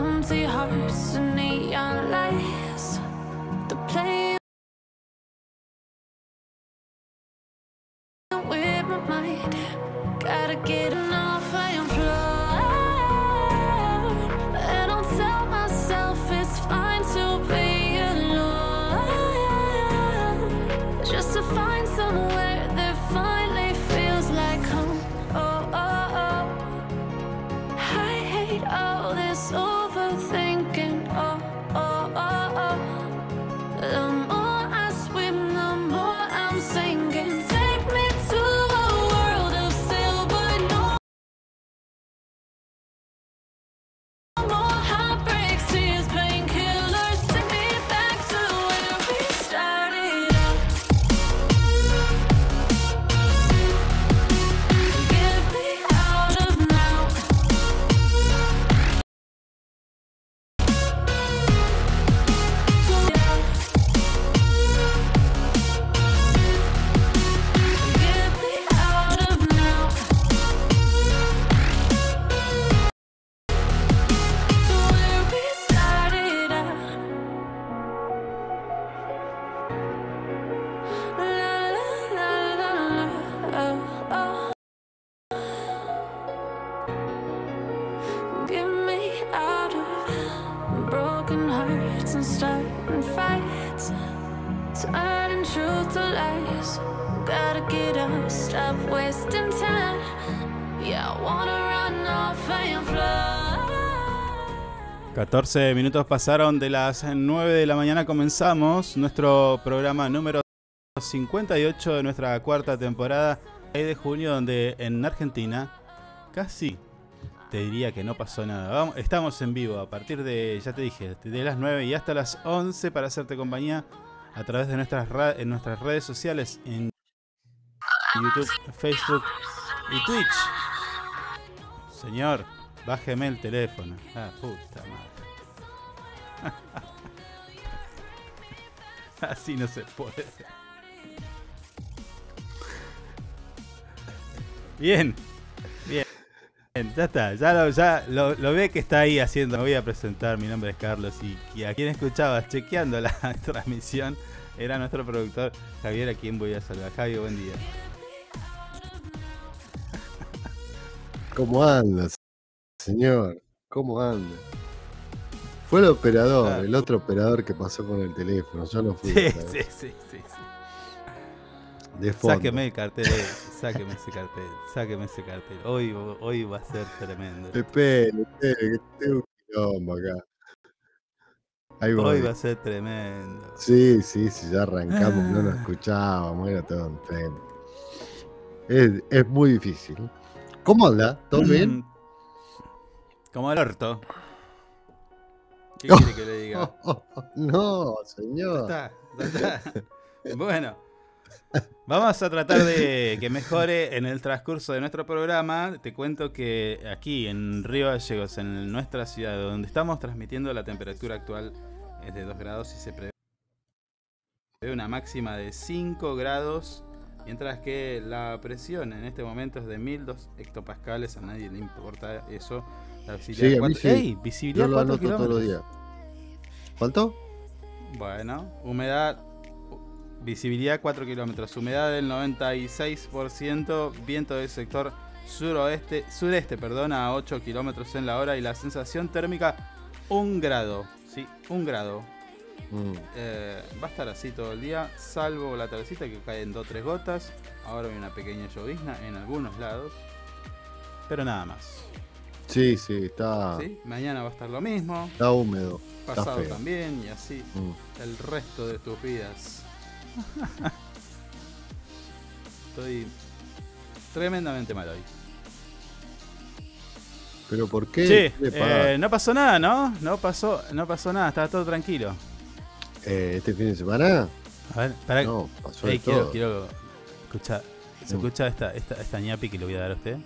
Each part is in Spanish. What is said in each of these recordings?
empty hearts and neon lights. 14 minutos pasaron de las 9 de la mañana. Comenzamos nuestro programa número 58 de nuestra cuarta temporada 6 de junio, donde en Argentina casi te diría que no pasó nada. Vamos, estamos en vivo a partir de, ya te dije, de las 9 y hasta las 11 para hacerte compañía a través de nuestras, ra- en nuestras redes sociales en YouTube, Facebook y Twitch. Señor, bájeme el teléfono. Ah, puta madre. Así no se puede. Bien, bien. Ya está, ya, lo, ya lo, ve que está ahí haciendo. Me voy a presentar, mi nombre es Carlos y, a quien escuchabas chequeando la transmisión era nuestro productor Javier, a quien voy a saludar. Javier, buen día. ¿Cómo anda, señor? ¿Cómo anda? Fue el operador, Ah. el otro operador que pasó con el teléfono. Yo no fui. Sí, sí, sí, sí, sí. De fondo. Sáqueme el cartel, sáqueme ese cartel, sáqueme ese cartel. Hoy, hoy va a ser tremendo. Espere, espere, que tengo un quilombo acá. Ahí voy. Hoy va a ser tremendo. Sí, sí, sí, ya arrancamos, no nos escuchábamos, era todo tema. Es, es muy difícil. ¿Cómo anda? ¿Todo bien? Como el orto. ¿Qué quiere que le diga? no, señor. está, ya está. Bueno, vamos a tratar de que mejore en el transcurso de nuestro programa. Te cuento que aquí en Río Gallegos, en nuestra ciudad, donde estamos transmitiendo, la temperatura actual es de 2 grados y se prevé una máxima de 5 grados. Mientras que la presión en este momento es de 1002 hectopascales, a nadie le importa eso. La visibilidad Sí, a mí sí. ¡Ey! Visibilidad Yo lo 4 anoto todos los kilómetros. días. ¿Cuánto? Bueno, humedad, visibilidad 4 kilómetros, humedad del 96%, viento del sector suroeste, sureste, perdón, a 8 kilómetros en la hora y la sensación térmica 1 grado, sí, 1 grado. Mm. Eh, va a estar así todo el día, salvo la tardecita que caen 2 o 3 gotas. Ahora hay una pequeña llovizna en algunos lados, pero nada más. Sí, sí, está, ¿sí? Mañana va a estar lo mismo, está húmedo. pasado feo. también y así Mm. el resto de tus vidas. Estoy tremendamente mal hoy. ¿Pero por qué? Sí, eh, no pasó nada, ¿no? No pasó, no pasó nada, estaba todo tranquilo. Eh, ¿Este fin de semana? A ver, para No, pasó de Ey, quiero, todo. quiero escuchar. ¿Se Mm. escucha esta, esta, esta ñapi que le voy a dar a usted?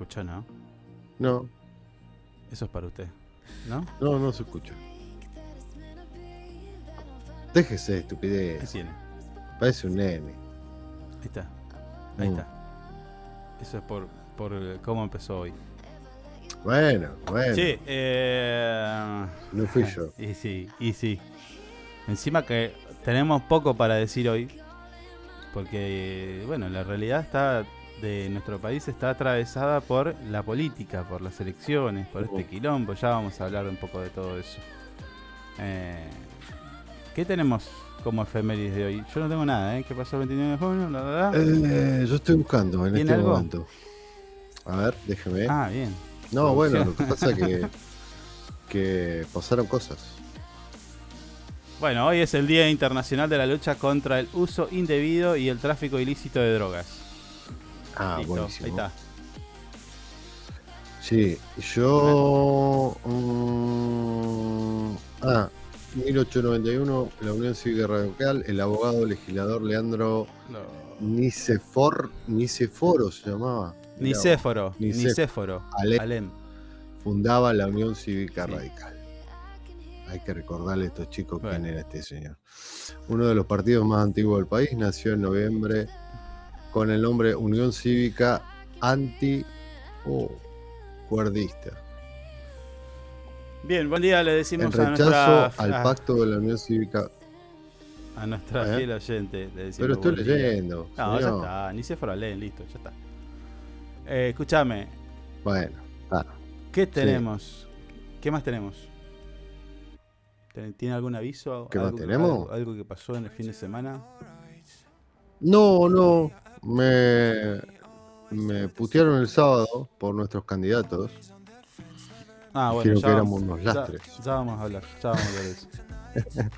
¿Escuchó, no? No, Eso es para usted, ¿no? no, no se escucha. Déjese de ¿Qué estupidez. tiene? Parece un nene. Ahí está. Ahí Mm. está. Eso es por, por eh, cómo empezó hoy. Bueno, bueno. Sí, eh, No fui yo. Y sí, y sí. Encima que tenemos poco para decir hoy, porque, bueno, la realidad está de nuestro país está atravesada por la política, por las elecciones, por este quilombo. Ya vamos a hablar un poco de todo eso. Eh, ¿Qué tenemos como efemérides de hoy? Yo no tengo nada, ¿eh? ¿Qué pasó el 29 de junio? La, la, la. Eh, yo estoy buscando en ¿Tiene este algo? momento. A ver, déjeme. Ah, bien. no, bueno, lo que pasa que, que pasaron cosas. Bueno, hoy es el Día Internacional de la Lucha contra el Uso Indebido y el Tráfico Ilícito de Drogas. Ah, Listo, buenísimo. ahí está. Sí, yo. mm, ah, 1891, la Unión Cívica Radical, el abogado legislador Leandro Nicefor, Niceforo se llamaba. Vos, Nicéforo, Ale- Alem. fundaba la Unión Cívica Sí. Radical. Hay que recordarle a estos chicos quién era este señor. Uno de los partidos más antiguos del país, nació en noviembre con el nombre Unión Cívica Anti o Cuerdista. Bien, buen día le En decimos a rechazo nuestra, al a- pacto de la Unión Cívica. a nuestra ¿Eh? fiel oyente. Le decimos Pero estoy leyendo. No, ya está, Nicéforo Alem, listo, ya está. Eh, escúchame, Bueno, ah, ¿qué tenemos? ¿Qué más tenemos? ¿Ten- ¿Tiene algún aviso? ¿Qué más ¿Algo- tenemos? Algo, algo que pasó en el fin de semana? No, no. Me, me putearon el sábado por nuestros candidatos. Ah, bueno, Dijeron ya que éramos unos ya- lastres. Ya, vamos a hablar, ya vamos a hablar de eso.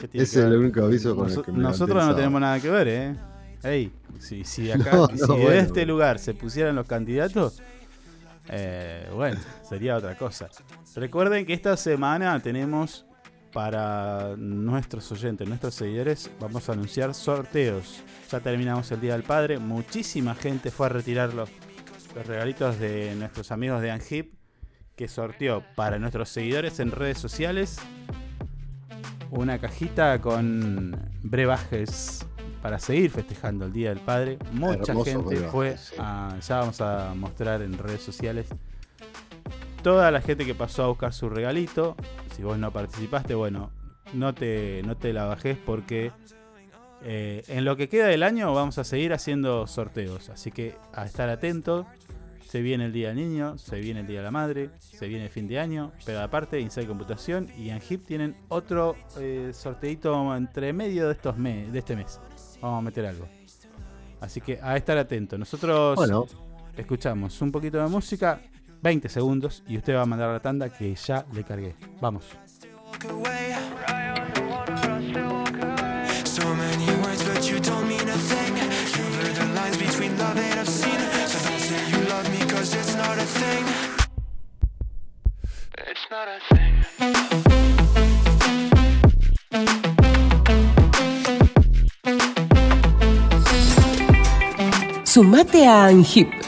¿Qué tiene Ese es el único aviso con el que me Nosotros no tenemos nada que ver, ¿eh? Ey, si, si acá, No, si no, de bueno, este bueno. lugar se pusieran los candidatos, eh, bueno, sería otra cosa. Recuerden que esta semana tenemos para nuestros oyentes, nuestros seguidores, vamos a anunciar sorteos. Ya terminamos el Día del Padre, muchísima gente fue a retirar los, los regalitos de nuestros amigos de Anhip, que sorteó para nuestros seguidores en redes sociales una cajita con brebajes para seguir festejando el Día del Padre. Mucha Hermoso gente fue sí. a, ya vamos a mostrar en redes sociales toda la gente que pasó a buscar su regalito. Si vos no participaste, bueno, no te, no te la bajes porque eh, en lo que queda del año vamos a seguir haciendo sorteos. Así que a estar atento. Se viene el Día del Niño, se viene el Día de la Madre, se viene el fin de año, pero aparte Inside Computación y Anhip tienen otro eh, sorteito entre medio de estos me- de este mes. Vamos a meter algo. Así que a estar atento. Nosotros Bueno, escuchamos un poquito de música, 20 segundos, y usted va a mandar la tanda que ya le cargué. Vamos. Sumate a ANGIP.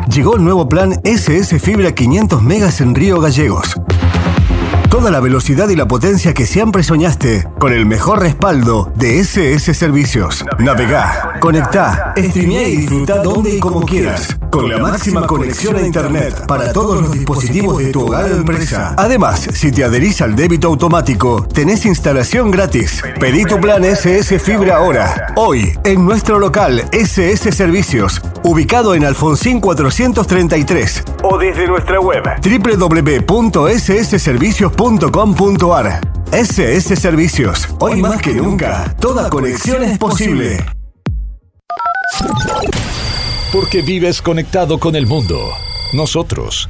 Llegó el nuevo plan SS Fibra 500 megas en Río Gallegos. Toda la velocidad y la potencia que siempre soñaste con el mejor respaldo de SS Servicios. Navegá, Conectá, streamea y disfruta donde y como quieras. Con la máxima conexión a Internet para todos los dispositivos de tu hogar o empresa. Además, si te adherís al débito automático, tenés instalación gratis. Pedí tu plan SS Fibra ahora. Hoy, en nuestro local SS Servicios, ubicado en Alfonsín 433. O desde nuestra web www.ssservicios.com.ar. SS Servicios. Hoy más que nunca, toda conexión es posible. Porque vives conectado con el mundo. Nosotros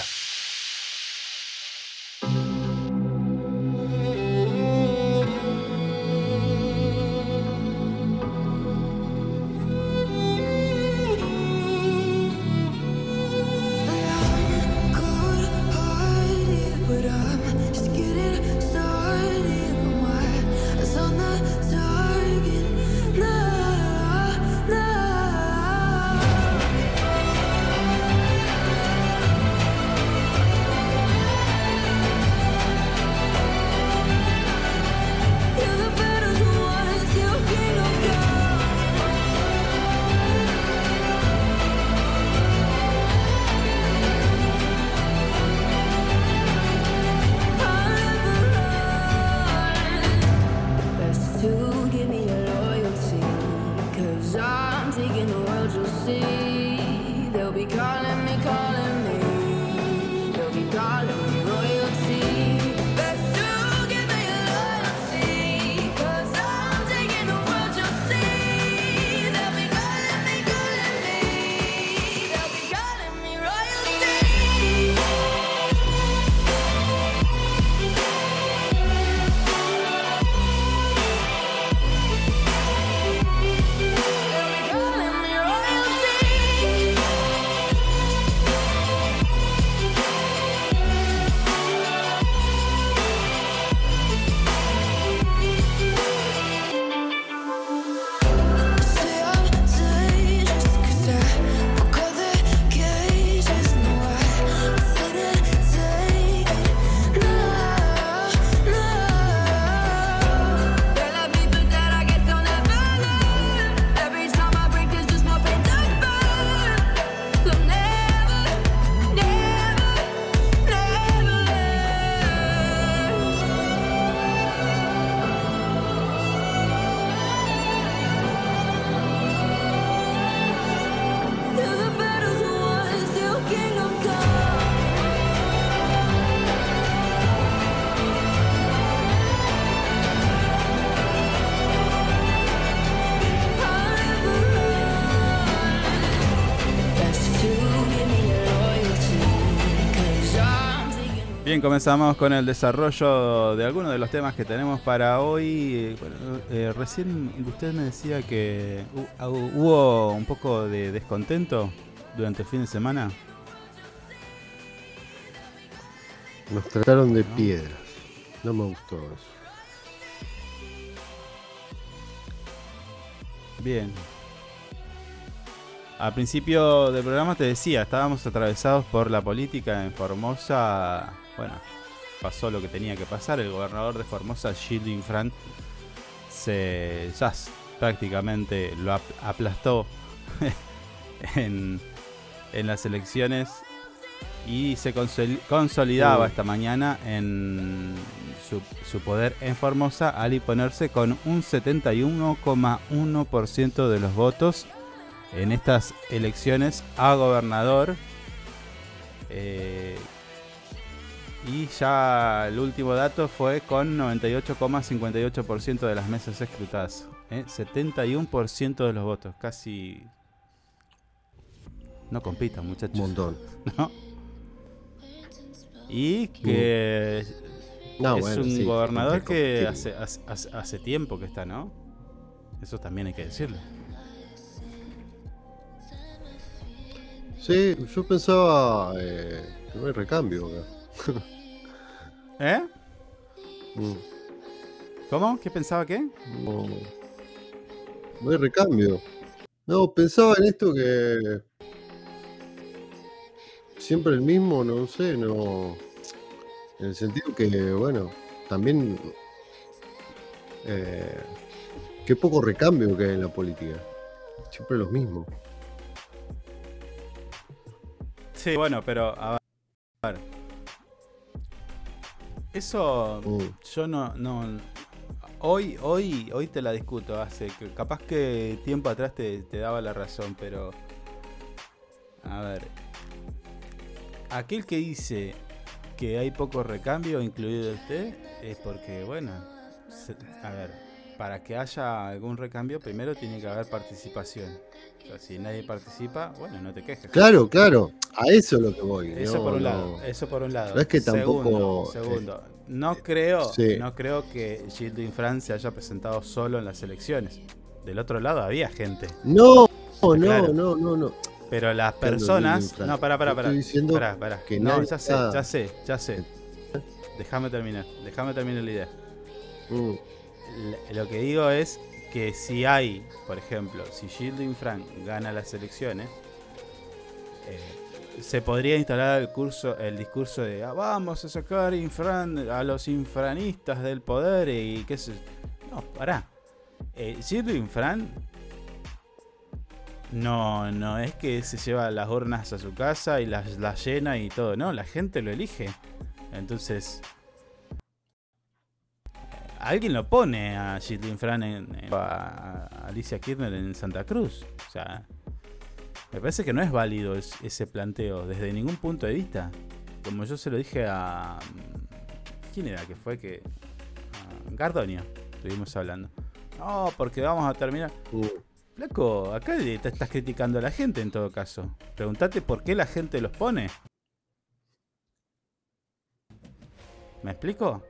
Bien, comenzamos con el desarrollo de algunos de los temas que tenemos para hoy. Eh, bueno, eh, recién usted me decía que ah, hubo un poco de descontento durante el fin de semana. Nos trataron de piedras. No me gustó eso. Bien. Al principio del programa te decía, estábamos atravesados por la política en Formosa. Bueno, pasó lo que tenía que pasar. El gobernador de Formosa, Gilles Fran, se ya prácticamente lo ap- aplastó en, en las elecciones y se consoli- consolidaba esta mañana en su, su poder en Formosa al imponerse con un 71,1% de los votos en estas elecciones a gobernador. Eh, y ya el último dato fue con 98,58% de las mesas escrutadas. ¿eh? 71% de los votos, casi... No compitan, muchachos. Un montón. ¿no? Y que No, es bueno, un sí, gobernador que hace, hace- hace tiempo que está, ¿no? Eso también hay que decirlo. Sí, yo pensaba eh, que no hay recambio acá. ¿Eh? Mm, ¿Cómo? ¿Qué pensaba qué? No, no hay recambio. No, pensaba en esto que siempre el mismo, no sé, no. En el sentido que, bueno, también eh, qué poco recambio que hay en la política. Siempre los mismos. Sí, bueno, pero a ver. Eso Mm. yo no, no. Hoy, hoy, hoy te la discuto. Hace que capaz que tiempo atrás te, te daba la razón, pero. A ver. Aquel que dice que hay poco recambio, incluido usted, es porque, bueno. se- a ver, para que haya algún recambio, primero tiene que haber participación. O sea, si nadie participa, bueno, no te quejes. Claro, claro, a eso es lo que voy. Eso no, por un no. lado, eso por un lado. No es que tampoco, Segundo, segundo. No creo, sí. no creo que Gilles France se haya presentado solo en las elecciones. Del otro lado había gente. No, no, Claro. no, no, no. Pero las personas. No, pará, pará, pará. estoy diciendo Pará, pará. que no, ya sé, ya sé, ya sé. Déjame terminar, déjame terminar la idea. Mm, Lo que digo es que si hay, por ejemplo, si Gilles Frank gana las elecciones, eh, se podría instalar el curso, el discurso de "Ah, vamos a sacar infran, a los infranistas del poder y qué sé. No, pará. Eh, Infran no, no es que se lleva las urnas a su casa y las, las llena y todo, no, la gente lo elige. Entonces, alguien lo pone a Gilles Fran en, en- a, Alicia Kirchner en Santa Cruz. O sea, me parece que no es válido es- ese planteo desde ningún punto de vista. Como yo se lo dije a. ¿Quién era que fue que.? A Gardonio, estuvimos hablando. No, porque vamos a terminar. mm. Flaco, acá te estás criticando a la gente en todo caso. Preguntate por qué la gente los pone. ¿Me explico?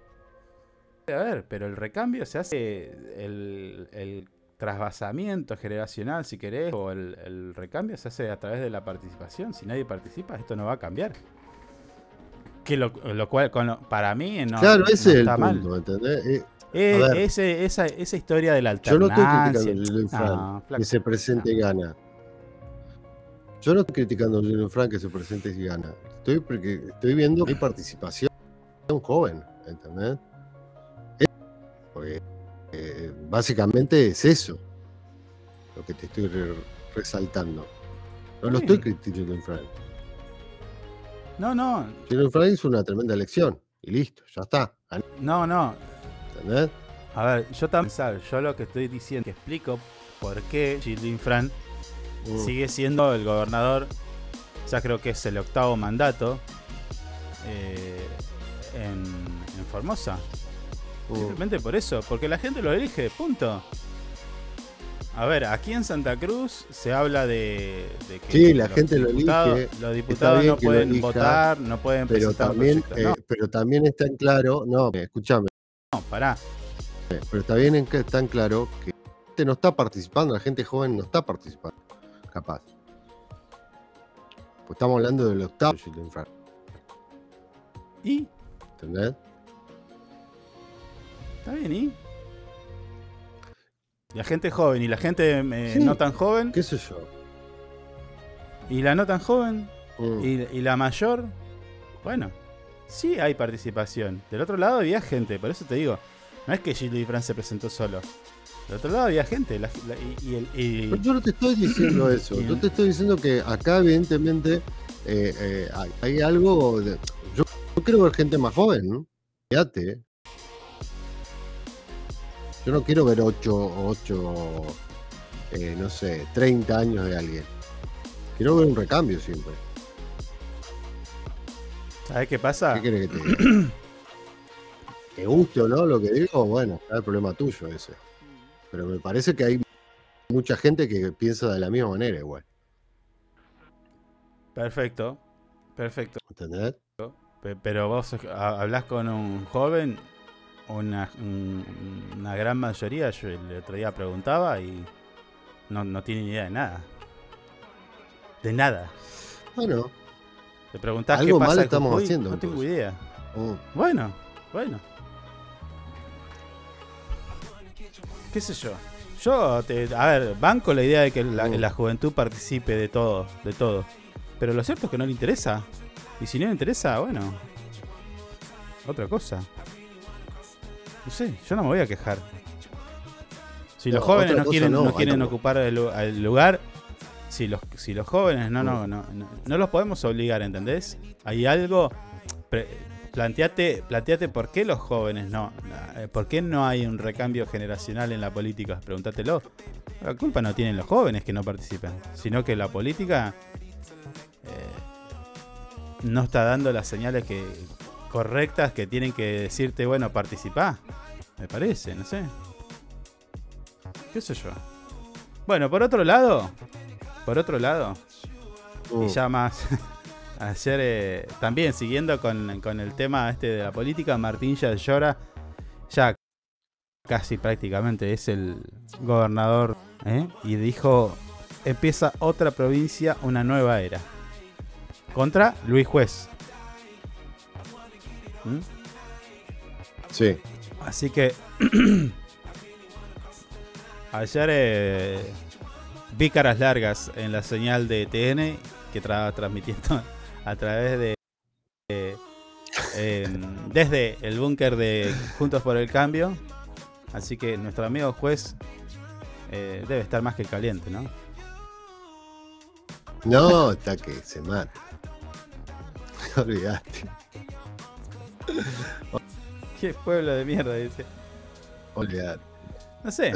A ver, pero el recambio se hace. El, el trasvasamiento generacional, si querés, o el, el recambio se hace a través de la participación. Si nadie participa, esto no va a cambiar. Que lo, lo cual, con lo- para mí, no, claro, no ese es el mal. punto, ¿entendés? Eh, Eh, ese- esa, esa historia de la yo no estoy alternancia. criticando a Frank No, que se presente y gana. Yo no estoy criticando a Julian Frank que se presente y gana. Estoy, porque estoy viendo que hay participación joven, ¿entendés? Porque eh, básicamente es eso lo que te estoy re- resaltando. No lo estoy criticando Julian Frank. No, no, Julian Frank hizo una tremenda elección y listo, ya está. no, no. ¿Entendés? A ver, yo también, yo lo que estoy diciendo, que explico por qué Gilles Fran Mm. sigue siendo el gobernador, ya creo que es el octavo mandato eh, en, en Formosa. Mm. Simplemente por eso, porque la gente lo elige, punto. A ver, aquí en Santa Cruz se habla de, de que Sí, la los gente lo elige, Los diputados no pueden elija, votar, no pueden Pero presentar también, eh, pero también está en claro, no, escúchame, No, pará. pero está bien en que está en claro que la gente no está participando, la gente joven no está participando, capaz. Pues estamos hablando del octavo ¿Y? ¿entendés? Está bien, ¿y? La gente joven y la gente eh, Sí. no tan joven. ¿Qué sé yo? Y la no tan joven Mm. y, y la mayor. Bueno, sí hay participación. Del otro lado había gente, por eso te digo. No es que Gilles y Fran se presentó solo. Del otro lado había gente. la- la- y, y el- y- Pero yo no te estoy diciendo eso. Yo te estoy diciendo que acá, evidentemente, eh, eh, hay, hay algo. de- yo, yo quiero ver gente más joven, ¿no? Fíjate. ¿Eh? Yo no quiero ver 8, 8 eh, no sé, 30 años de alguien. Quiero ver un recambio siempre. ¿Sabes qué pasa? ¿Qué querés que te diga? ¿Te guste o no lo que digo? Bueno, es el problema tuyo ese. Pero me parece que hay mucha gente que piensa de la misma manera igual. Perfecto. Perfecto. ¿Entendés? Pe- Pero vos ha- hablás con un joven, una, un- una gran mayoría, yo el otro día preguntaba y no, no tiene ni idea de nada. De nada. Bueno, Te preguntás Algo qué pasa mal estamos Jujuy, haciendo, No tengo idea. mm, Bueno, bueno. ¿Qué sé yo? Yo, te- a ver, banco la idea de que la, Mm. la juventud participe de todo, de todo. Pero lo cierto es que no le interesa. Y si no le interesa, bueno. Otra cosa. No sé, yo no me voy a quejar. Si los jóvenes no quieren, no, no quieren Álvaro. ocupar el, lu- el lugar, si los, si los jóvenes no, Mm. no, no, no, los podemos obligar, ¿entendés? Hay algo. pre- planteate, planteate por qué los jóvenes no. eh, ¿Por qué no hay un recambio generacional en la política? Pregúntatelo. La culpa no tienen los jóvenes que no participan, sino que la política eh, no está dando las señales que correctas que tienen que decirte, bueno, participá. Me parece, no sé. ¿Qué sé yo? Bueno, por otro lado, por otro lado, y ya más. Ayer, eh, también siguiendo con, con el tema este de la política, Martín ya llora. Ya casi prácticamente es el gobernador. ¿eh? Y dijo: empieza otra provincia, una nueva era. Contra Luis Juez. ¿Mm? Sí. Así que. ayer eh, vi caras largas en la señal de TN que estaba transmitiendo a través de. de, em, desde el búnker de Juntos por el Cambio. Así que nuestro amigo juez eh, debe estar más que caliente, ¿no? No, está que se mata. Olvidaste. Qué pueblo de mierda, dice. Olvidaste. No sé.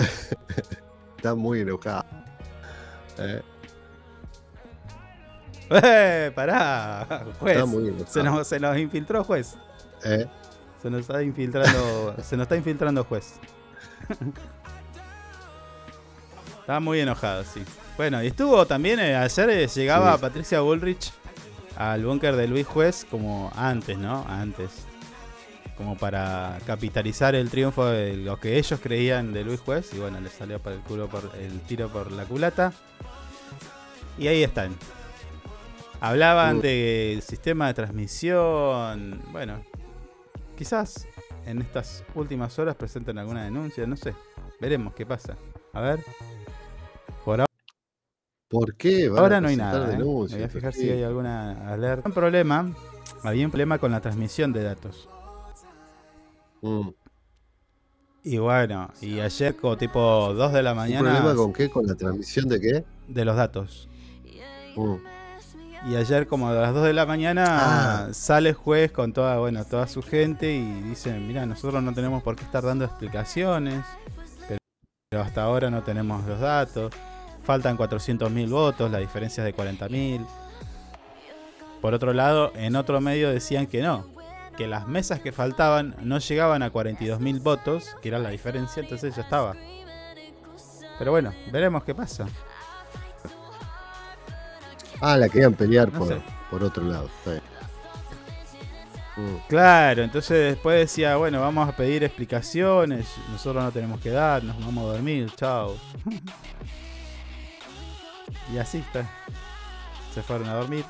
Está muy enojado. Eh, ¡Eh! ¡Pará! Juez. Está muy enojado. se, nos, se nos infiltró, juez. eh. Se nos está infiltrando. se nos está infiltrando juez. Estaba muy enojado, sí. Bueno, y estuvo también eh, ayer eh, llegaba Sí. Patricia Bullrich al búnker de Luis Juez como antes, ¿no? Antes. Como para capitalizar el triunfo de lo que ellos creían de Luis Juez. Y bueno, le salió para el culo por el tiro por la culata. Y ahí están. Hablaban del sistema de transmisión. Bueno, quizás en estas últimas horas presenten alguna denuncia, no sé. Veremos qué pasa. A ver. Por ahora, ¿Por qué? Van a ahora no hay nada. ¿eh? Me voy a fijar ¿por si hay alguna alerta. Un problema. Había un problema con la transmisión de datos. Mm. Y bueno, y ayer como tipo 2 de la ¿Un mañana problema con qué? ¿Con la transmisión de qué? de los datos. Mm. Y ayer como a las 2 de la mañana Ah. sale el juez con toda, bueno, toda su gente y dicen, mira, nosotros no tenemos por qué estar dando explicaciones, pero, pero hasta ahora no tenemos los datos. Faltan 400.000 votos, la diferencia es de 40.000. Por otro lado, en otro medio decían que no, que las mesas que faltaban no llegaban a 42.000 votos, que era la diferencia, entonces ya estaba. Pero bueno, veremos qué pasa. Ah, la querían pelear No por, sé. por otro lado. Mm. Claro, entonces después decía, bueno, vamos a pedir explicaciones, nosotros no tenemos que dar, nos vamos a dormir, chao. y así está. Se fueron a dormir,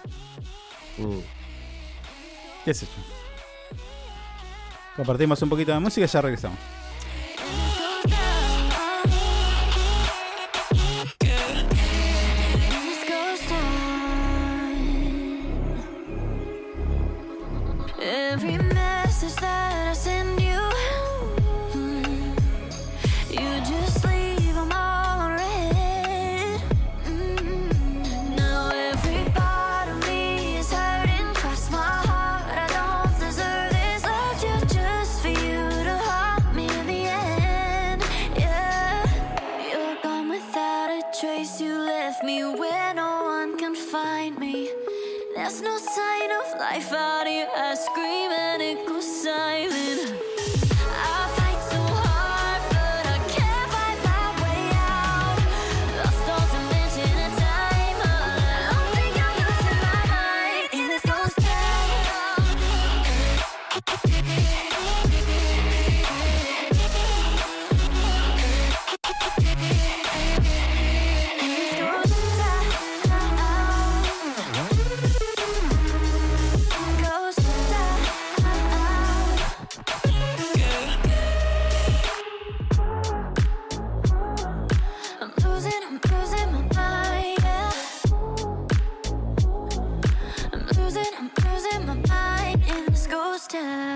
Mm. qué sé yo. Compartimos un poquito de música y ya regresamos. Every message that I send I found you scream. time.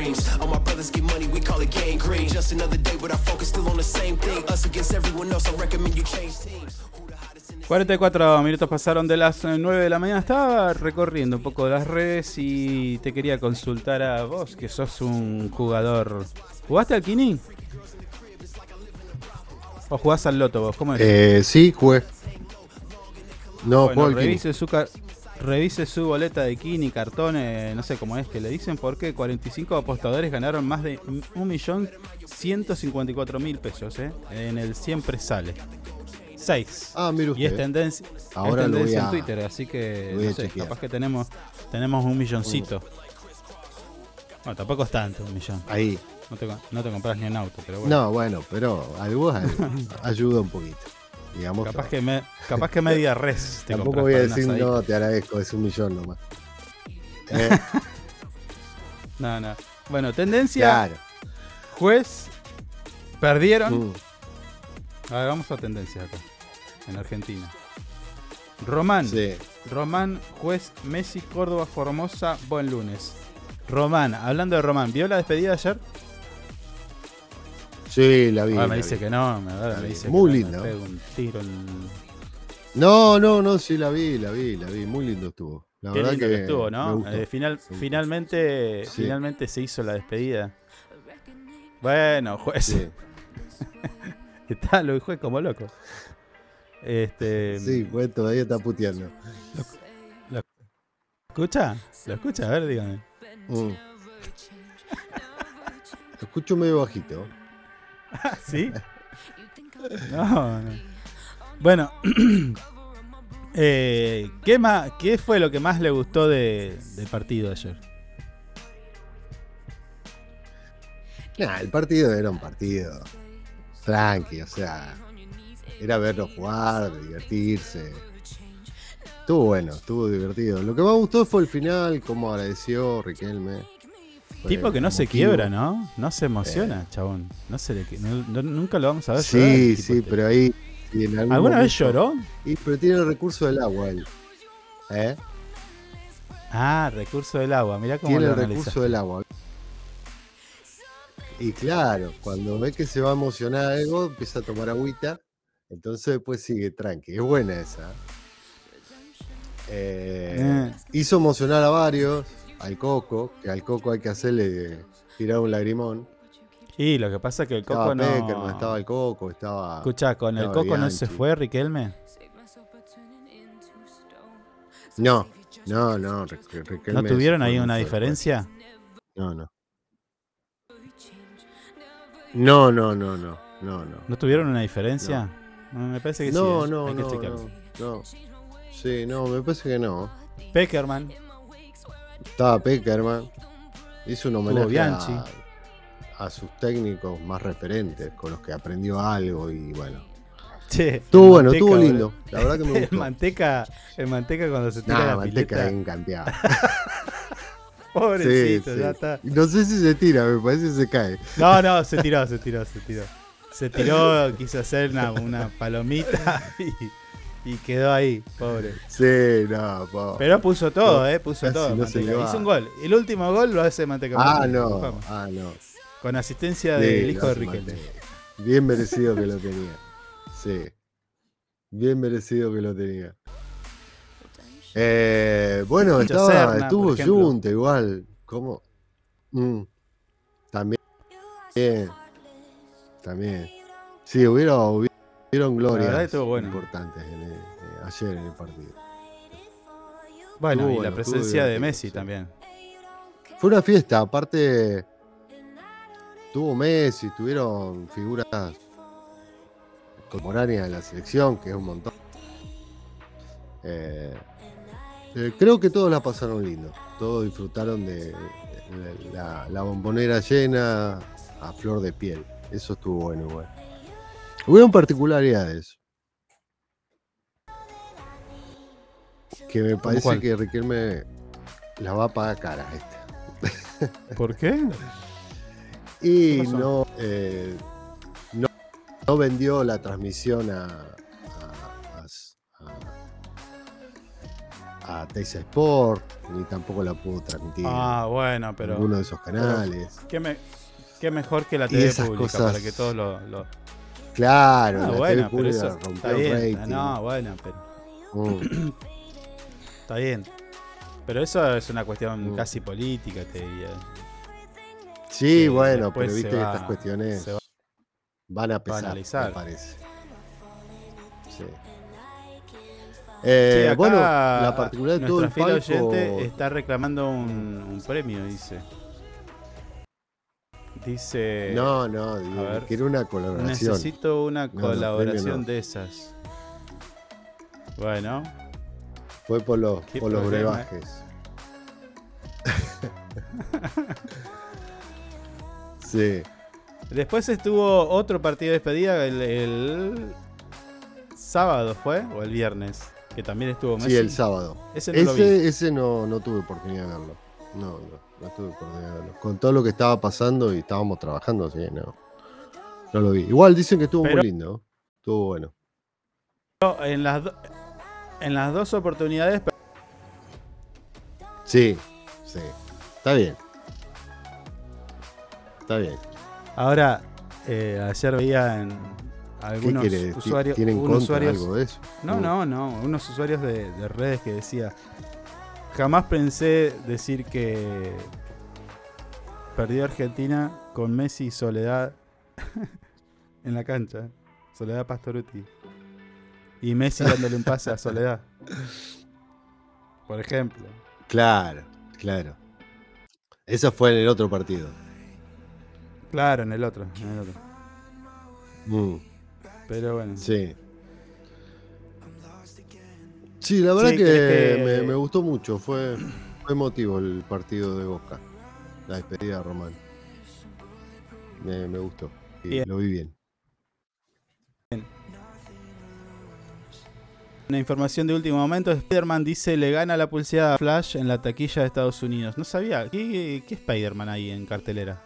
For daydreams. All my brothers get money, we call it gang green. Just another day, but our focus still on the same thing. Us against everyone else, I recommend you change teams. 44 minutos pasaron de las eh, 9 de la mañana. Estaba recorriendo un poco las redes y te quería consultar a vos, que sos un jugador. ¿Jugaste al Kini? ¿O jugás al Loto vos? ¿Cómo es? Eh, sí, jugué. No, Bueno, al Kini. Revise su, boleta de Kini, cartones, no sé cómo es que le dicen, porque 45 apostadores ganaron más de 1.154.000 pesos, ¿eh? En el siempre sale. 6. Ah, mire Y es usted. tendencia, es Ahora voy tendencia a- en Twitter, así que no sé, capaz que tenemos, tenemos un milloncito. Bueno, tampoco es tanto, un millón. Ahí. No te, no te compras ni un auto, pero bueno. No, bueno, pero algo ay- ayuda un poquito. Digamos Capaz que, me, capaz que media res te Tampoco voy a decir, no, te agradezco, es un millón nomás. Eh, No, no. Bueno, tendencia. claro. Juez. Perdieron. Mm. A ver, vamos a tendencia acá. En Argentina. Román. Sí. Román, juez Messi, Córdoba, Formosa, buen lunes. Román, hablando de Román, ¿vio la despedida ayer? Sí, la vi. Ahora me dice vi. que no, me, ahora dice Muy que linda. me pego un tiro en... No, no, no, sí la vi, la vi, la vi. Muy lindo estuvo. La Qué verdad lindo que, que estuvo, ¿no? Eh, final, Sí. finalmente, Sí. finalmente se hizo la despedida. Bueno, juez. Sí. Está, lo juez como loco. Este, Sí, pues todavía está puteando. ¿Escucha? ¿Lo escucha? A ver, dígame. Mm. Lo escucho medio bajito. ¿Sí? No, no. Bueno, eh, ¿qué, más, ¿qué fue lo que más le gustó de- del partido ayer? Nah, el partido era un partido tranqui, o sea, era verlo jugar, divertirse. Estuvo bueno, estuvo divertido. Lo que más gustó fue el final, cómo agradeció Riquelme. Tipo que no se quiebra, ¿no? No se emociona, chabón. No se le, no- nunca lo vamos a ver. Sí, sí, este. pero ahí. y en algún ¿Alguna vez lloró? Y, pero tiene el recurso del agua él. ¿Eh? Ah, recurso del agua. Mirá cómo Tiene lo el recurso del agua. Y claro, cuando ve que se va a emocionar algo, empieza a tomar agüita. Entonces después sigue tranqui. Es buena esa. Eh, Eh. Hizo emocionar a varios. Al Coco, que al Coco hay que hacerle tirar un lagrimón. Y lo que pasa es que el Estaba Coco no. Peckerman, estaba el Coco, estaba. Escucha, con el Coco no se fue Riquelme. No, no, no. Rique- Riquelme ¿No tuvieron ahí una diferencia? No, no. No, no, no, no, no, no. ¿No tuvieron una diferencia? No, me parece que no, sí. no, no, no, no. Sí, no, me parece que no. Peckerman. Estaba Peckerman. Hizo un homenaje a, a sus técnicos más referentes, con los que aprendió algo y bueno. Che, Estuvo el bueno, Manteca, estuvo lindo. La verdad que me El gustó. manteca, el manteca cuando se tira Nah, la manteca pileta. Pobrecito, Sí, ya está. No sé si se tira, me parece que se cae. No, no, se tiró, se tiró, se tiró. Se tiró, quiso hacer una, una palomita y, y quedó ahí, pobre. Sí, no, po. Pero puso todo, eh, puso casi todo. no. Hizo un gol. El último gol lo hace Manteca. Ah, no, vamos. ah, no. Con asistencia Sí, del hijo de Riquelme. Bien merecido que lo tenía. Sí. Bien merecido que lo tenía. Eh, bueno, estaba, Serna, estuvo. Junta igual. ¿Cómo? Mm, También. También. Sí, hubieron, hubieron glorias bueno. importantes en el- eh, ayer en el partido. Bueno, Estuvo y bueno, la presencia de Messi sí. también. Fue una fiesta, aparte tuvo Messi, tuvieron figuras contemporáneas de la selección, que es un montón. Eh, eh, creo que todos la pasaron lindo, todos disfrutaron de, la, la bombonera llena a flor de piel. Eso estuvo bueno igual. Hubieron particularidades. Que me parece cuál? que Riquelme la va a pagar cara esta. ¿Por qué? Y no, eh, no, no vendió la transmisión a, a, a, Sport, ni tampoco la pudo transmitir Ah, bueno, pero. ninguno de esos pero canales. ¿qué, me- qué mejor que la TV pública cosas- para que todos lo. lo- Claro, Ah, la bueno, TV pero eso rompió bien. rating. No, bueno, pero. Mm. Está bien. Pero eso es una cuestión Mm. casi política, te diría. Sí, que bueno, pero viste que va- estas cuestiones va- van a va a pesar, me parece. Sí. Eh, Sí, acá bueno, la particularidad de todo el palco. oyente está reclamando un, un premio, dice. Dice. No, no, digo, ver. quiero una colaboración. Necesito una No, colaboración no. de esas. Bueno, Fue por los, por los brebajes. sí. después estuvo otro partido de despedida el, el sábado, ¿fue? ¿O el viernes? Que también estuvo Messi. Sí, el sábado. Ese no ese ese no, no tuve oportunidad de verlo. No, no, no tuve oportunidad de verlo. Con todo lo que estaba pasando y estábamos trabajando, así no. No lo vi. Igual dicen que estuvo Pero- muy lindo. Estuvo bueno. En las, do- en las dos oportunidades Sí, sí. Está bien. Está bien. Ahora, eh, ayer veía en algunos usuarios. tiene en unos contra usuarios algo de eso? No, Mm. no, no. Unos usuarios de, de redes que decía. Jamás pensé decir que perdió Argentina con Messi y Soledad en la cancha. Soledad Pastoruti. Y Messi dándole un pase a Soledad. Por ejemplo. Claro, claro. Eso fue en el otro partido. Claro, en el otro. En el otro. Mm, Pero bueno. sí. Sí, la verdad Sí, que, ¿querés que- Me, me gustó mucho. Fue, fue emotivo el partido de Boca. La despedida de Román. Me, me gustó. Y Bien. lo vi bien. Una información de último momento, Spider-Man dice le gana la pulseada a Flash en la taquilla de Estados Unidos. No sabía, ¿qué, qué Spider-Man hay en cartelera?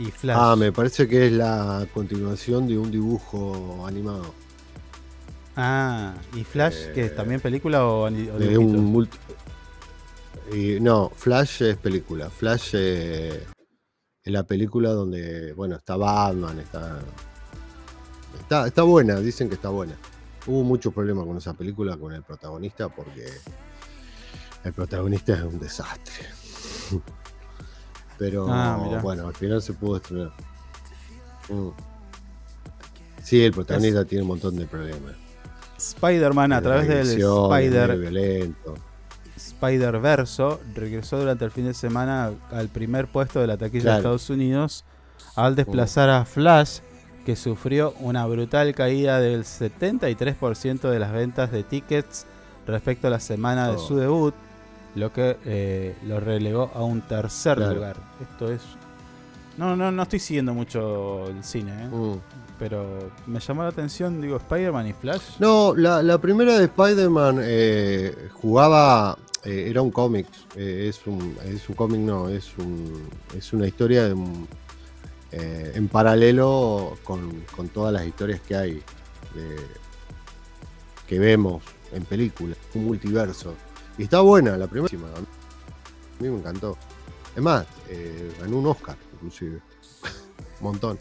Y Flash. Ah, me parece que es la continuación de un dibujo animado. Ah, ¿y Flash que es también película o, o De dibujitos? un multi- y no, Flash es película. Flash eh, es la película donde, bueno, está Batman, está, está. Está buena, dicen que está buena. Hubo muchos problemas con esa película, con el protagonista, porque el protagonista es un desastre. Pero Ah, bueno, al final se pudo estrenar. Mm. Sí, el protagonista tiene un montón de problemas. Spider-Man a través del Spider violento. Spider-Verso regresó durante el fin de semana al primer puesto de la taquilla de. Estados Unidos al desplazar a Flash, que sufrió una brutal caída del 73% de las ventas de tickets respecto a la semana de Oh. su debut, lo que eh, lo relegó a un tercer Claro. lugar. Esto es... No, no, no estoy siguiendo mucho el cine, ¿eh? Mm. pero me llamó la atención, digo, Spider-Man y Flash. No, la, la primera de Spider-Man eh, jugaba, eh, era un cómic, es un, es un cómic, no, es un, es una historia de un- en paralelo con, con todas las historias que hay, de- que vemos en películas, un multiverso. Y está buena, la primera. A mí me encantó. Es más, eh, ganó un Oscar, inclusive. un montón.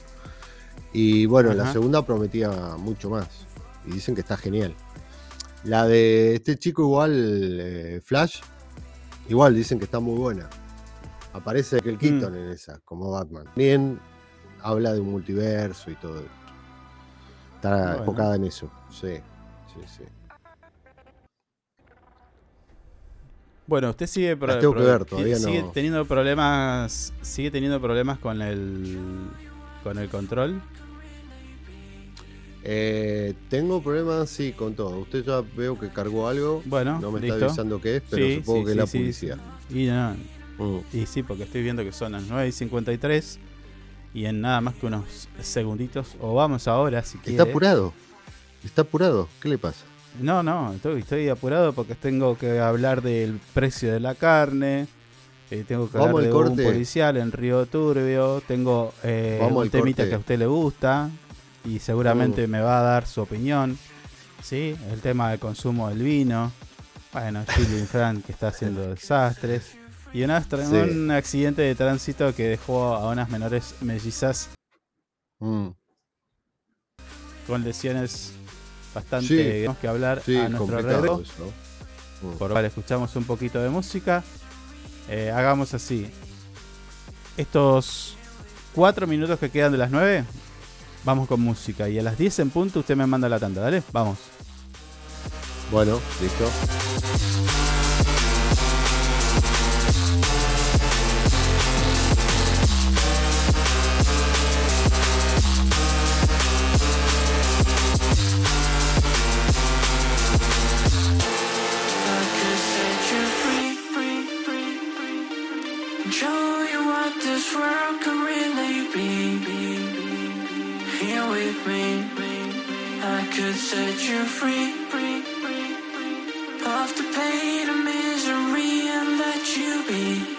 Y bueno, la segunda prometía mucho más. Y dicen que está genial. La de este chico igual, eh, Flash, igual dicen que está muy buena. Aparece aquel Keaton en esa, como Batman. Bien, habla de un multiverso y todo. Está Bueno. enfocada en eso. Sí, sí, sí. Bueno, usted sigue, pro- tengo que pro- ver, todavía sigue no. teniendo problemas, sigue teniendo problemas con el con el control. Eh, tengo problemas, sí, con todo. Usted ya veo que cargó algo. Bueno, no me listo. está avisando qué es, pero Sí, supongo sí, que sí, es la publicidad. sí. Y, no, Mm. y sí, porque estoy viendo que son las 9 y 53 y en nada más que unos segunditos, o vamos ahora si quiere. Está apurado. Está apurado. ¿Qué le pasa? No, no, estoy, estoy apurado porque tengo que hablar del precio de la carne, eh, tengo que Vamos hablar de un policial en Río Turbio, tengo eh, un temita corte. que a usted le gusta y seguramente me va a dar su opinión. Sí, el tema del consumo del vino. Bueno, Chile Fran que está haciendo desastres. Y una Sí. un accidente de tránsito que dejó a unas menores mellizas Mm. con lesiones bastante Sí. tenemos que hablar Sí, a nuestro alrededor. ¿no? Mm. Por lo cual escuchamos un poquito de música. Eh, hagamos así. Estos cuatro minutos que quedan de las 9, vamos con música. Y a las 10 en punto usted me manda la tanda, ¿dale? Vamos. Bueno, listo. Could set you free. Off the pain and misery and let you be.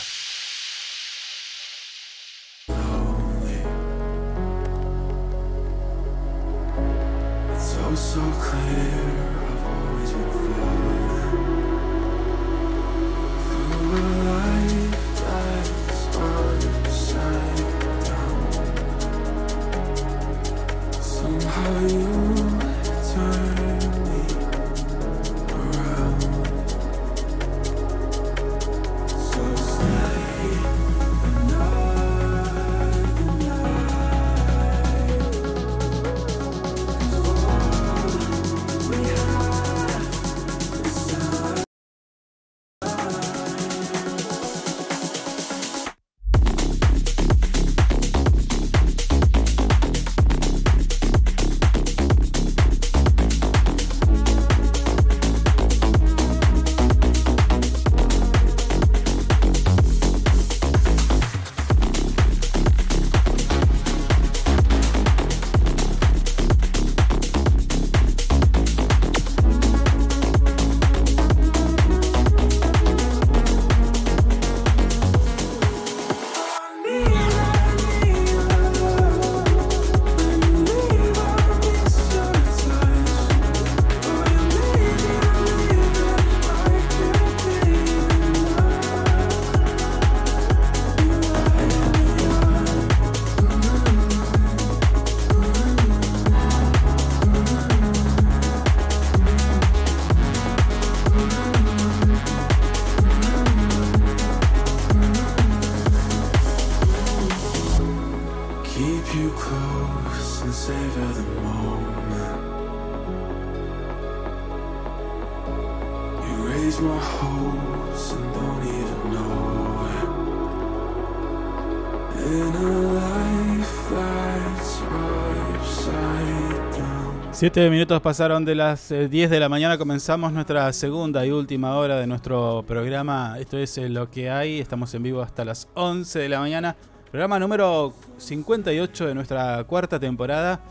Siete minutos pasaron de las eh, 10 de la mañana. Comenzamos nuestra segunda y última hora de nuestro programa. Esto es eh, lo que hay. Estamos en vivo hasta las 11 de la mañana. Programa número 58 de nuestra cuarta temporada.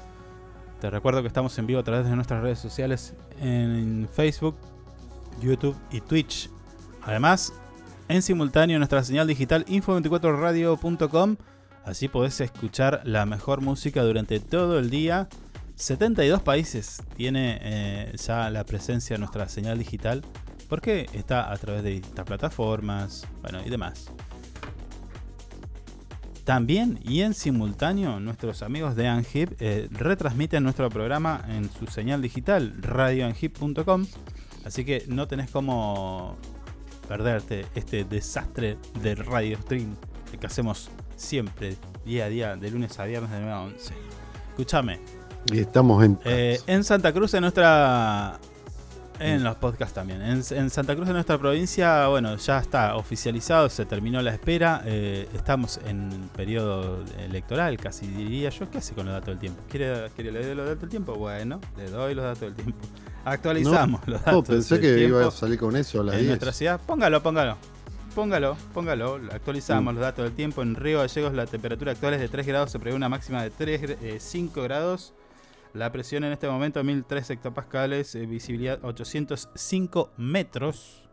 Te recuerdo que estamos en vivo a través de nuestras redes sociales en Facebook, YouTube y Twitch. Además, en simultáneo nuestra señal digital info24radio.com. Así podés escuchar la mejor música durante todo el día. 72 países tiene eh, ya la presencia de nuestra señal digital. Porque está a través de distintas plataformas, bueno, y demás. También y en simultáneo, nuestros amigos de Anhip eh, retransmiten nuestro programa en su señal digital, radioanhip.com. Así que no tenés como perderte este desastre de radio stream que hacemos siempre, día a día, de lunes a viernes de 9 a 11. Escúchame, Y estamos en. eh, en Santa Cruz, en nuestra. En los podcasts también. En, en Santa Cruz, en nuestra provincia, bueno, ya está oficializado, se terminó la espera. eh, estamos en periodo electoral, casi diría yo. ¿Qué hace con los datos del tiempo? ¿Quiere, quiere le doy los datos del tiempo? Bueno, le doy los datos del tiempo. Actualizamos No, los no, datos pensé del que iba a salir con eso a las en 10. nuestra ciudad. Póngalo, póngalo. Póngalo, póngalo. Actualizamos los datos del tiempo. En Río Gallegos la temperatura actual es de 3 grados, se prevé una máxima de 3, eh, 5 grados. La presión en este momento 1003 hectopascales, eh, visibilidad 805 metros.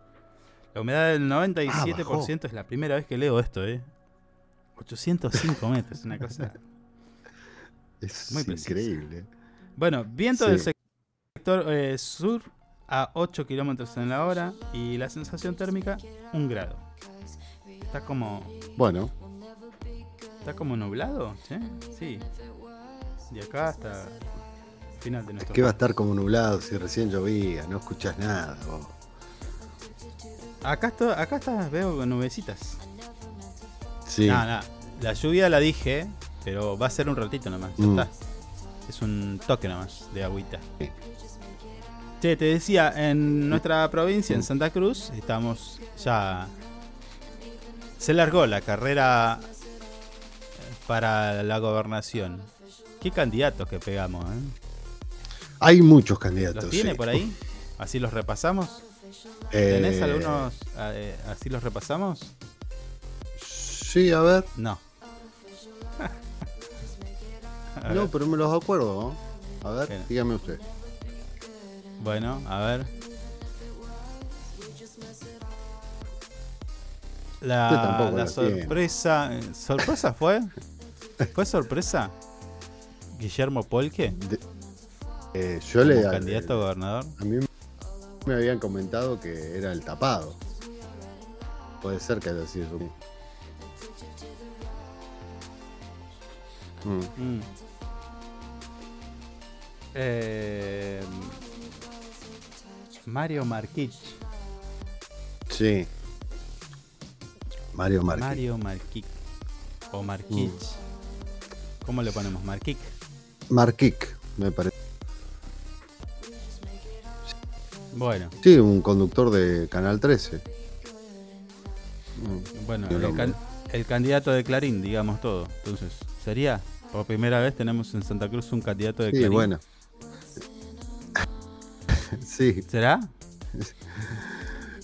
La humedad del 97% es la primera vez que leo esto, ¿eh? 805 metros, una cosa Es muy precisa. increíble. Bueno, viento Sí. del sector eh, sur a 8 kilómetros en la hora y la sensación térmica 1 grado. Está como. Bueno, Está como nublado, ¿sí? Sí. De acá hasta final de nuestro. que va a estar como nublado si recién llovía, no escuchás nada. vos. Acá, esto- acá está, veo nubecitas. Sí. La lluvia la dije, pero va a ser un ratito nomás. Ya Mm. está. Es un toque nomás de agüita. Che, te decía, en nuestra provincia, Mm. en Santa Cruz, estamos ya. Se largó la carrera eh, para la gobernación. Qué candidatos que pegamos, ¿eh? Hay muchos candidatos. ¿Los tiene sí. por ahí? ¿Así los repasamos? Eh, ¿Tenés algunos eh, así los repasamos? Sí, a ver. No. A No, ver. pero me los acuerdo. ¿no? A ver, dígame usted. Bueno, a ver. La, tiene. sorpresa. ¿Sorpresa fue? ¿Fue sorpresa? ¿Guillermo Polque? Eh, yo le candidato a gobernador. A mí me habían comentado que era el tapado. Puede ser que haya sido eso. Mm. Mm. Eh, Mario Marquich. Sí. Mario Marquich. Mario Marquich. O Marquich. ¿Cómo le ponemos? Marquic. Marquic, me parece. Bueno, Sí, un conductor de Canal 13. Mm. bueno, el, can- el candidato de Clarín, digamos todo. Entonces, ¿sería? Por primera vez tenemos en Santa Cruz un candidato de Sí, Clarín. bueno. sí. ¿Será?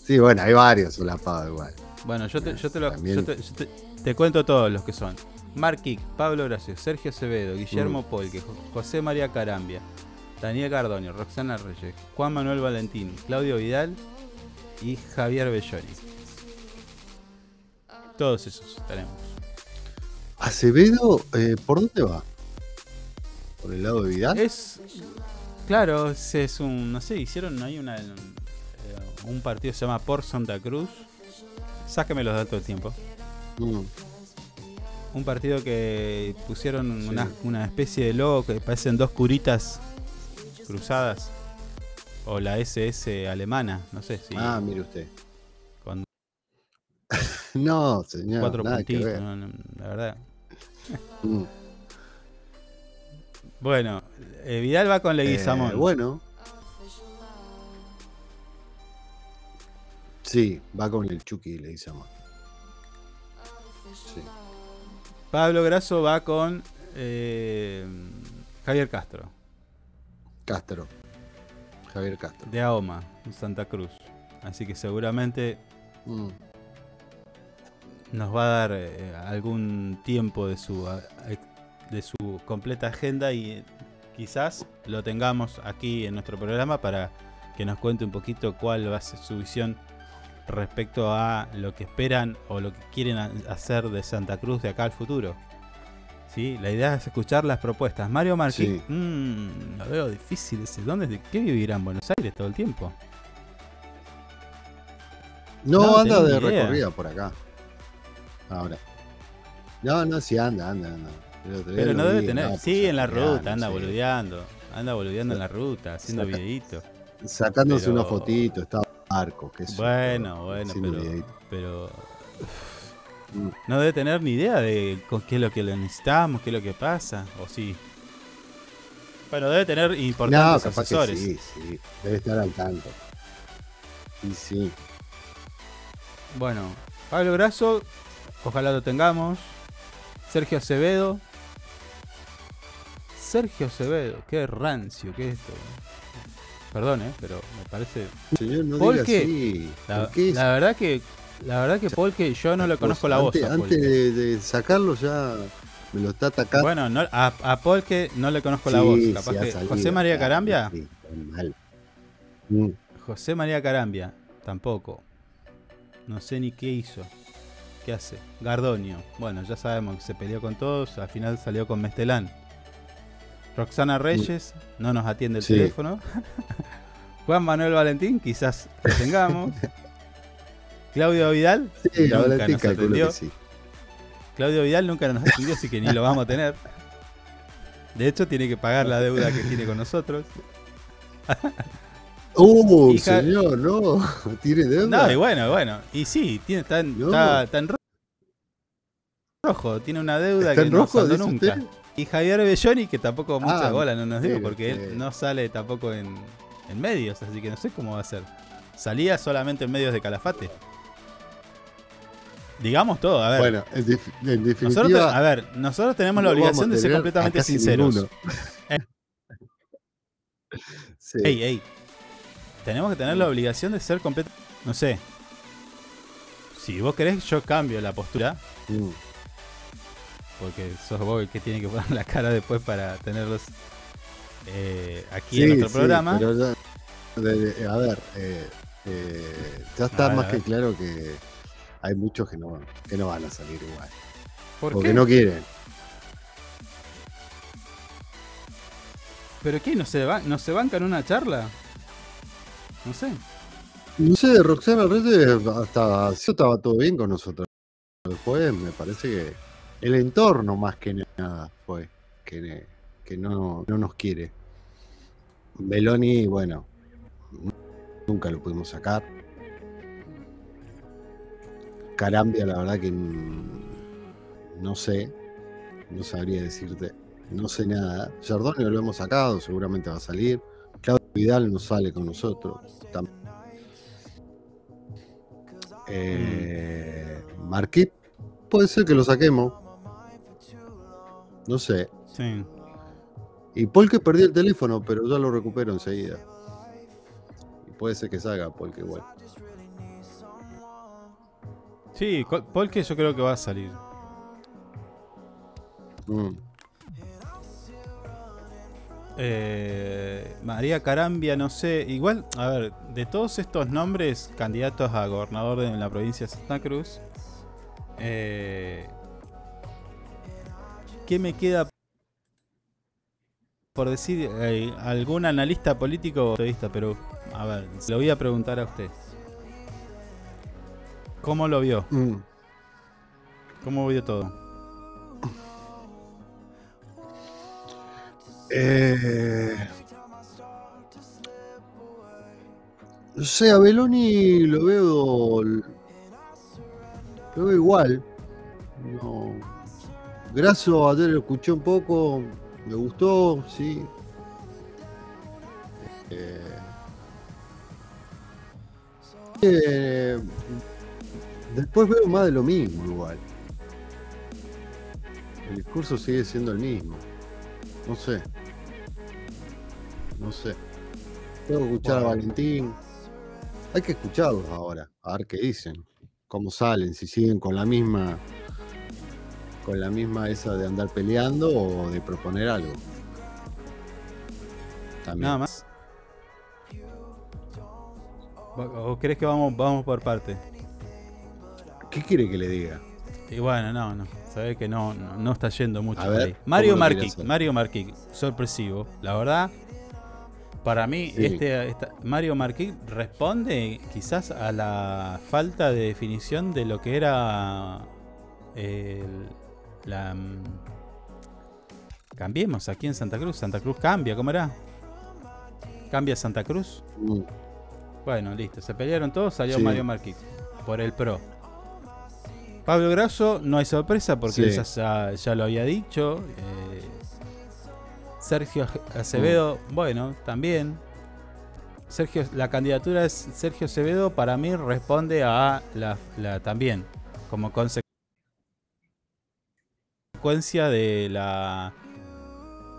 Sí, bueno, hay varios solapados igual. Bueno, yo te, yo te, lo- También. yo te- yo te- te cuento todos los que son. Marquic, Pablo Horacio, Sergio Acevedo, Guillermo Mm. Polque, Jo- José María Carambia, Daniel Gardonio, Roxana Reyes, Juan Manuel Valentín, Claudio Vidal y Javier Belloni. Todos esos tenemos. Acevedo, eh, ¿por dónde va? ¿Por el lado de Vidal? Es. Claro, es un. No sé, hicieron ahí una. eh, un partido que se llama Por Santa Cruz. Sáqueme los datos del tiempo. Mm. Un partido que pusieron una, una especie de logo que parecen dos curitas cruzadas. O la SS alemana, no sé si. Ah, mire usted. Con No, señor. cuatro nada que puntitos, ver. no, no, la verdad. Mm. Bueno, eh, Vidal va con Leguizamón. Eh, bueno. Sí, va con el Chucky, le dice amor. Sí. Pablo Grasso va con eh, Javier Castro, Castro. Javier Castro. de AOMA, en Santa Cruz. Así que seguramente Mm. nos va a dar eh, algún tiempo de su, a- de su completa agenda y quizás lo tengamos aquí en nuestro programa para que nos cuente un poquito cuál va a ser su visión respecto a lo que esperan o lo que quieren ha- hacer de Santa Cruz de acá al futuro. ¿Sí? La idea es escuchar las propuestas. Mario Marquín, Sí. mm, lo veo difícil ese. ¿Dónde, de qué vivirá en Buenos Aires todo el tiempo? No, No, anda de idea. recorrida por acá. Ahora. No, no, sí anda, anda, anda. Pero no debe vi, tener. no, sí, pues, en la ruta, anda sí. boludeando. Anda boludeando en la ruta, haciendo Saca- videitos. Sacándose Pero- una fotito, estaba arco, qué sé yo, Bueno, bueno, pero. pero. No debe tener ni idea de con qué es lo que le necesitamos, qué es lo que pasa. O sí. Bueno, debe tener No, importantes que asesores. sí, sí. Debe estar al tanto. Y sí. Bueno, Pablo Grasso, ojalá lo tengamos. Sergio Acevedo. Sergio Acevedo, qué rancio, qué es esto. Perdón, eh, pero me parece. Señor, no Polque, diga así. La, ¿Por qué es- la verdad que. La verdad que Polke, yo no le conozco la voz. antes, Polke. de, de sacarlo ya me lo está atacando. Bueno, no, a, a Polke no le conozco la voz. Capaz que salido, José María Carambia. sí, mal. Mm. José María Carambia, tampoco. No sé ni qué hizo. ¿Qué hace? Gardonio. Bueno, ya sabemos que se peleó con todos. Al final salió con Mestelán. Roxana Reyes, no nos atiende el Sí. teléfono. Juan Manuel Valentín, quizás lo tengamos. Claudio Vidal, Sí, nunca nos atendió. que sí. Claudio Vidal nunca nos atendió, así que ni lo vamos a tener. De hecho, tiene que pagar la deuda que tiene con nosotros. Uh, Hija- señor, no. ¿Tiene deuda? No, y bueno, bueno. Y sí, tiene, está, en, No. está- está en ro- rojo. Tiene una deuda ¿Está que no rojo, nunca. usted? Y Javier Belloni, que tampoco mucha Ah, bola no nos dio, porque él no sale tampoco en, en medios, así que no sé cómo va a ser. Salía solamente en medios de Calafate. Digamos todo, a ver. Bueno, en, en definitiva. nosotros, a ver, nosotros tenemos la no obligación de ser completamente sinceros. ninguno. Sí. Ey, ey. Tenemos que tener la obligación de ser completo. No sé. Si vos querés, yo cambio la postura. Mm. Porque sos vos el que tiene que poner la cara después para tenerlos eh, aquí Sí, en nuestro sí, programa. pero ya- a ver, eh, eh, ya está A más que claro que hay muchos que no, que no van a salir igual. ¿Por porque qué? no quieren. ¿Pero qué? ¿No se, va, ¿No se bancan una charla? No sé. No sé, Roxana Reyes hasta eso estaba todo bien con nosotros. Después me parece que el entorno más que nada fue que, que no, no nos quiere. Beloni, bueno, nunca lo pudimos sacar. Carambia, la verdad que mm, no sé, no sabría decirte, no sé nada. Jardonio lo hemos sacado, seguramente va a salir. Claudio Vidal no sale con nosotros. Eh, Marquip, puede ser que lo saquemos. No sé. Sí. Y Paul que perdió el teléfono, pero ya lo recupero enseguida. Y puede ser que salga Paul que igual. Sí, Polke yo creo que va a salir. Mm. Eh, María Carambia, no sé. Igual, a ver, de todos estos nombres candidatos a gobernador de la provincia de Santa Cruz, eh, ¿qué me queda por decir? Eh, ¿Algún analista político o periodista? Pero, a ver, se lo voy a preguntar a usted. ¿Cómo lo vio? Mm. ¿Cómo vio todo? Eh, no sé, a Beloni lo veo. Lo veo igual. No. Graso, ayer lo escuché un poco. Me gustó, sí. Eh, eh, después veo más de lo mismo igual. El discurso sigue siendo el mismo. No sé. No sé. Tengo que escuchar a. Valentín. Hay que escucharlos ahora, a ver qué dicen, cómo salen, si siguen con la misma con la misma esa de andar peleando o de proponer algo. También. Nada más. ¿O o crees que vamos, vamos por parte? ¿Qué quiere que le diga? Y bueno, no, no. Sabés que no, no, no está yendo mucho. A por ver, ahí. Mario ¿cómo lo quiere Marquic? Mario Marquic, sorpresivo. La verdad, para mí, Sí. este, esta- Mario Marquic responde quizás a la falta de definición de lo que era el- la. mm, Cambiemos aquí en Santa Cruz. Santa Cruz cambia, ¿cómo era? ¿Cambia Santa Cruz? Mm, Bueno, listo. Se pelearon todos, salió Sí. Mario Marquis por el pro. Pablo Grasso, no hay sorpresa porque Sí. ya, lo había dicho. eh, Sergio Acevedo, Mm. bueno, también. Sergio, la candidatura es Sergio Acevedo, para mí responde a la, la- también, como consecuencia de la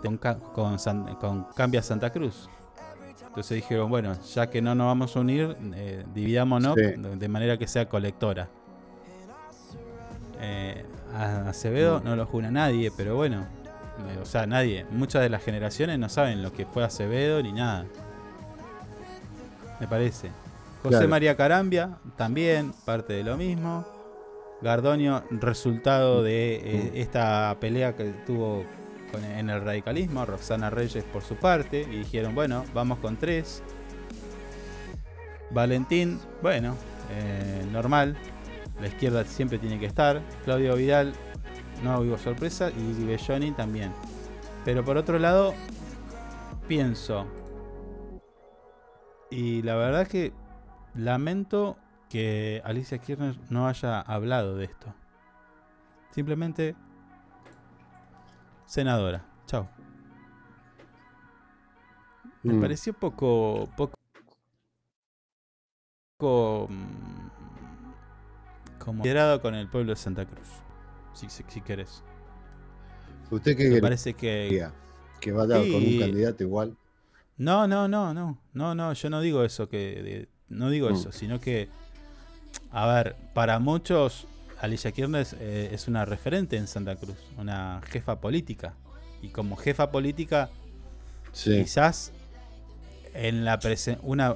de un con, San- con Cambia Santa Cruz. Entonces dijeron, bueno, ya que no nos vamos a unir, eh, dividámonos Sí. de de manera que sea colectora. Eh, a Acevedo Mm. no lo jura nadie, pero bueno, eh, o sea, nadie. Muchas de las generaciones no saben lo que fue Acevedo ni nada. Me parece. José Claro. María Carambia, también parte de lo mismo. Gardonio, resultado de eh, esta pelea que tuvo con- en el radicalismo. Roxana Reyes por su parte. Y dijeron, bueno, vamos con tres. Valentín, bueno, normal. La izquierda siempre tiene que estar. Claudio Vidal, no hubo sorpresa. Y Belloni también. Pero por otro lado, pienso. Y la verdad que lamento que Alicia Kirchner no haya hablado de esto. Simplemente senadora. Chao. Me Mm. pareció poco poco poco mm, como considerado con el pueblo de Santa Cruz. Si, si, si querés. ¿Usted qué Me quiere parece que? Que vaya con un Sí. candidato igual. No, no, no, no, no, no, yo no digo eso que de- no digo Mm. eso, sino que a ver, para muchos Alicia Kirchner es, eh, es una referente en Santa Cruz, una jefa política y como jefa política Sí. quizás en la presen- una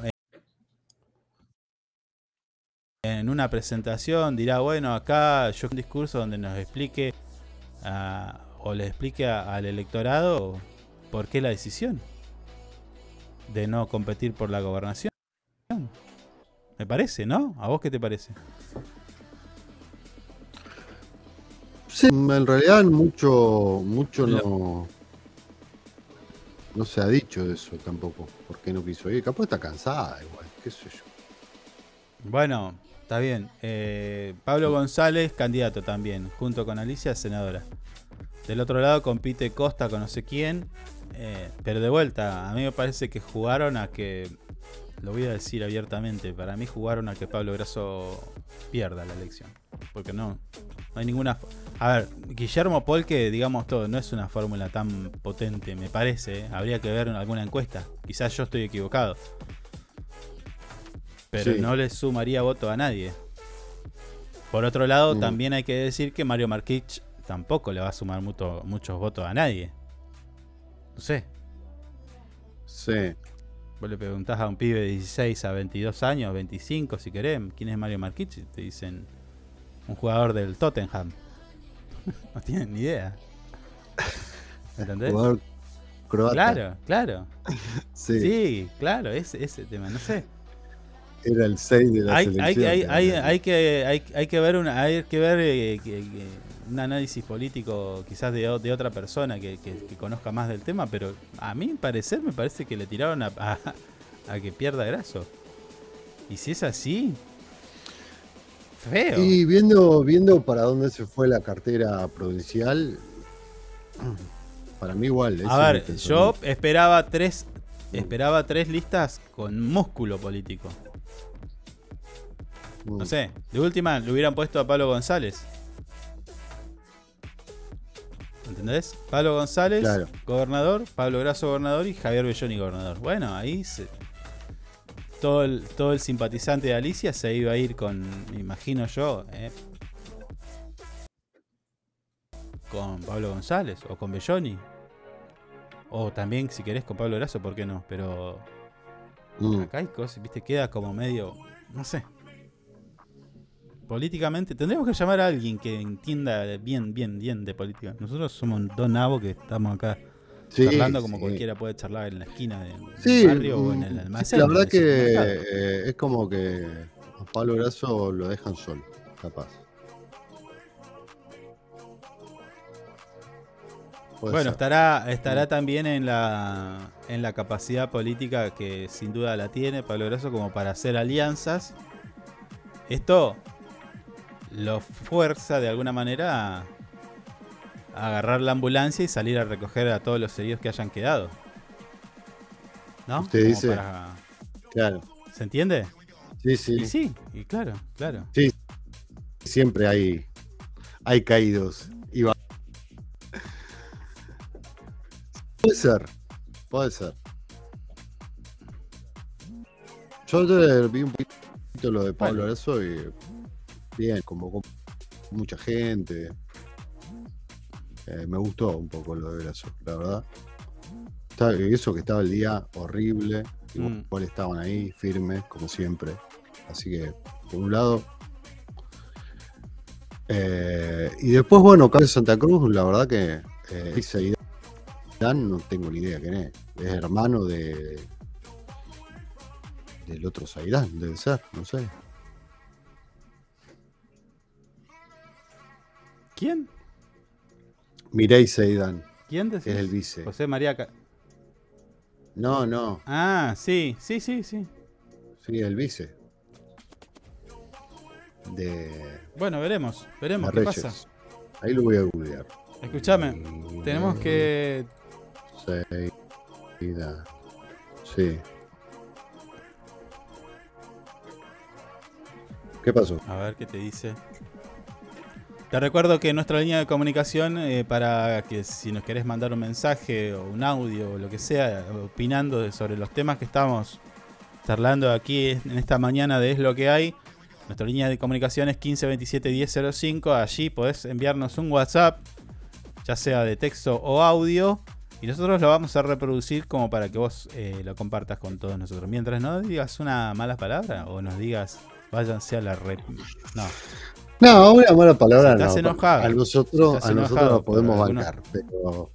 en una presentación dirá, bueno, acá yo un discurso donde nos explique a- o le explique a- al electorado por qué la decisión de no competir por la gobernación. Me parece, ¿no? ¿A vos qué te parece? Sí, en realidad mucho, mucho no, no se ha dicho de eso tampoco. ¿Por qué no quiso ir? Capaz está cansada igual, qué sé yo. Bueno, está bien. Eh, Pablo González, candidato también, junto con Alicia, senadora. Del otro lado compite Costa con no sé quién. eh, pero de vuelta, a mí me parece que jugaron a que. Lo voy a decir abiertamente. Para mí jugaron a que Pablo Grasso pierda la elección. Porque no. No hay ninguna. A ver, Guillermo Polque, digamos todo, no es una fórmula tan potente, me parece. ¿eh? Habría que ver en alguna encuesta. Quizás yo estoy equivocado. Pero Sí. no le sumaría voto a nadie. Por otro lado, Mm. también hay que decir que Mario Marquich tampoco le va a sumar mucho- muchos votos a nadie. No sé. Sí. Vos le preguntás a un pibe de 16 a 22 años, 25 si querés, ¿quién es Mario Marquich? Y Te dicen un jugador del Tottenham. no tienen ni idea. ¿Entendés? Jugador croata. Claro, claro. Sí. Sí, claro, ese, ese tema, no sé. Era el 6 de la Hay, selección. hay, hay, que hay, que, hay, que ver, una, hay que ver eh, que- que- un análisis político quizás de, otra persona que, que- que conozca más del tema, pero a mí parecer me parece que le tiraron a, a- a que pierda graso. Y si es así, feo. Y viendo, viendo para dónde se fue la cartera provincial, para mí igual. A ver, yo esperaba tres, esperaba tres listas con músculo político. No sé, de última le hubieran puesto a Pablo González. ¿Entendés? Pablo González, Claro. gobernador, Pablo Grasso, gobernador y Javier Belloni, gobernador. Bueno, ahí se- todo, el, todo el simpatizante de Alicia se iba a ir con, me imagino yo, eh, con Pablo González o con Belloni. O también, si querés, con Pablo Grasso, ¿por qué no? Pero Mm. acá hay cosas, viste, queda como medio, no sé. Políticamente, tendríamos que llamar a alguien que entienda bien, bien, bien de política. Nosotros somos dos nabos que estamos acá Sí, charlando como sí. cualquiera puede charlar en la esquina del Sí, barrio o en mm, el sí, almacén. la verdad que eh, es como que a Pablo Grasso lo dejan solo, capaz. Puede Bueno, ser. estará, estará también en la, en la capacidad política que sin duda la tiene Pablo Grasso como para hacer alianzas. Esto lo fuerza de alguna manera a, a agarrar la ambulancia y salir a recoger a todos los heridos que hayan quedado. ¿No? Usted Como dice. para- Claro. ¿Se entiende? Sí, sí. Y sí, y claro, claro. Sí, siempre hay, hay caídos. Y va- Puede ser, puede ser. Yo vi un poquito lo de Pablo. Grasso y bien, convocó mucha gente. Eh, me gustó un poco lo de Grasso, la verdad. Eso que estaba el día horrible, igual Mm. estaban ahí firmes, como siempre. Así que, por un lado. eh, y después, bueno, Carlos Santa Cruz, la verdad que eh, Dan no tengo ni idea quién es. Es hermano de del otro Saidán, debe ser, no sé. ¿Quién? Mirei Saidán, ¿Quién decís? es el vice. José María. Ca- No, no, Ah, sí, sí, sí, sí. sí, el vice. De, Bueno, veremos, veremos qué Reyes. pasa. Ahí lo voy a googlear. Escúchame, tenemos que Saidán. Sí. ¿Qué pasó? A ver qué te dice. Te recuerdo que nuestra línea de comunicación, eh, para que si nos querés mandar un mensaje o un audio o lo que sea, opinando sobre los temas que estamos charlando aquí en esta mañana de Es lo que hay, nuestra línea de comunicación es 1527 1005. Allí podés enviarnos un WhatsApp, ya sea de texto o audio, y nosotros lo vamos a reproducir como para que vos eh, lo compartas con todos nosotros. Mientras no digas una mala palabra o nos digas Váyanse a la rep. No. No, una mala palabra no. enojado, a nosotros, a nosotros la podemos bancar, pero.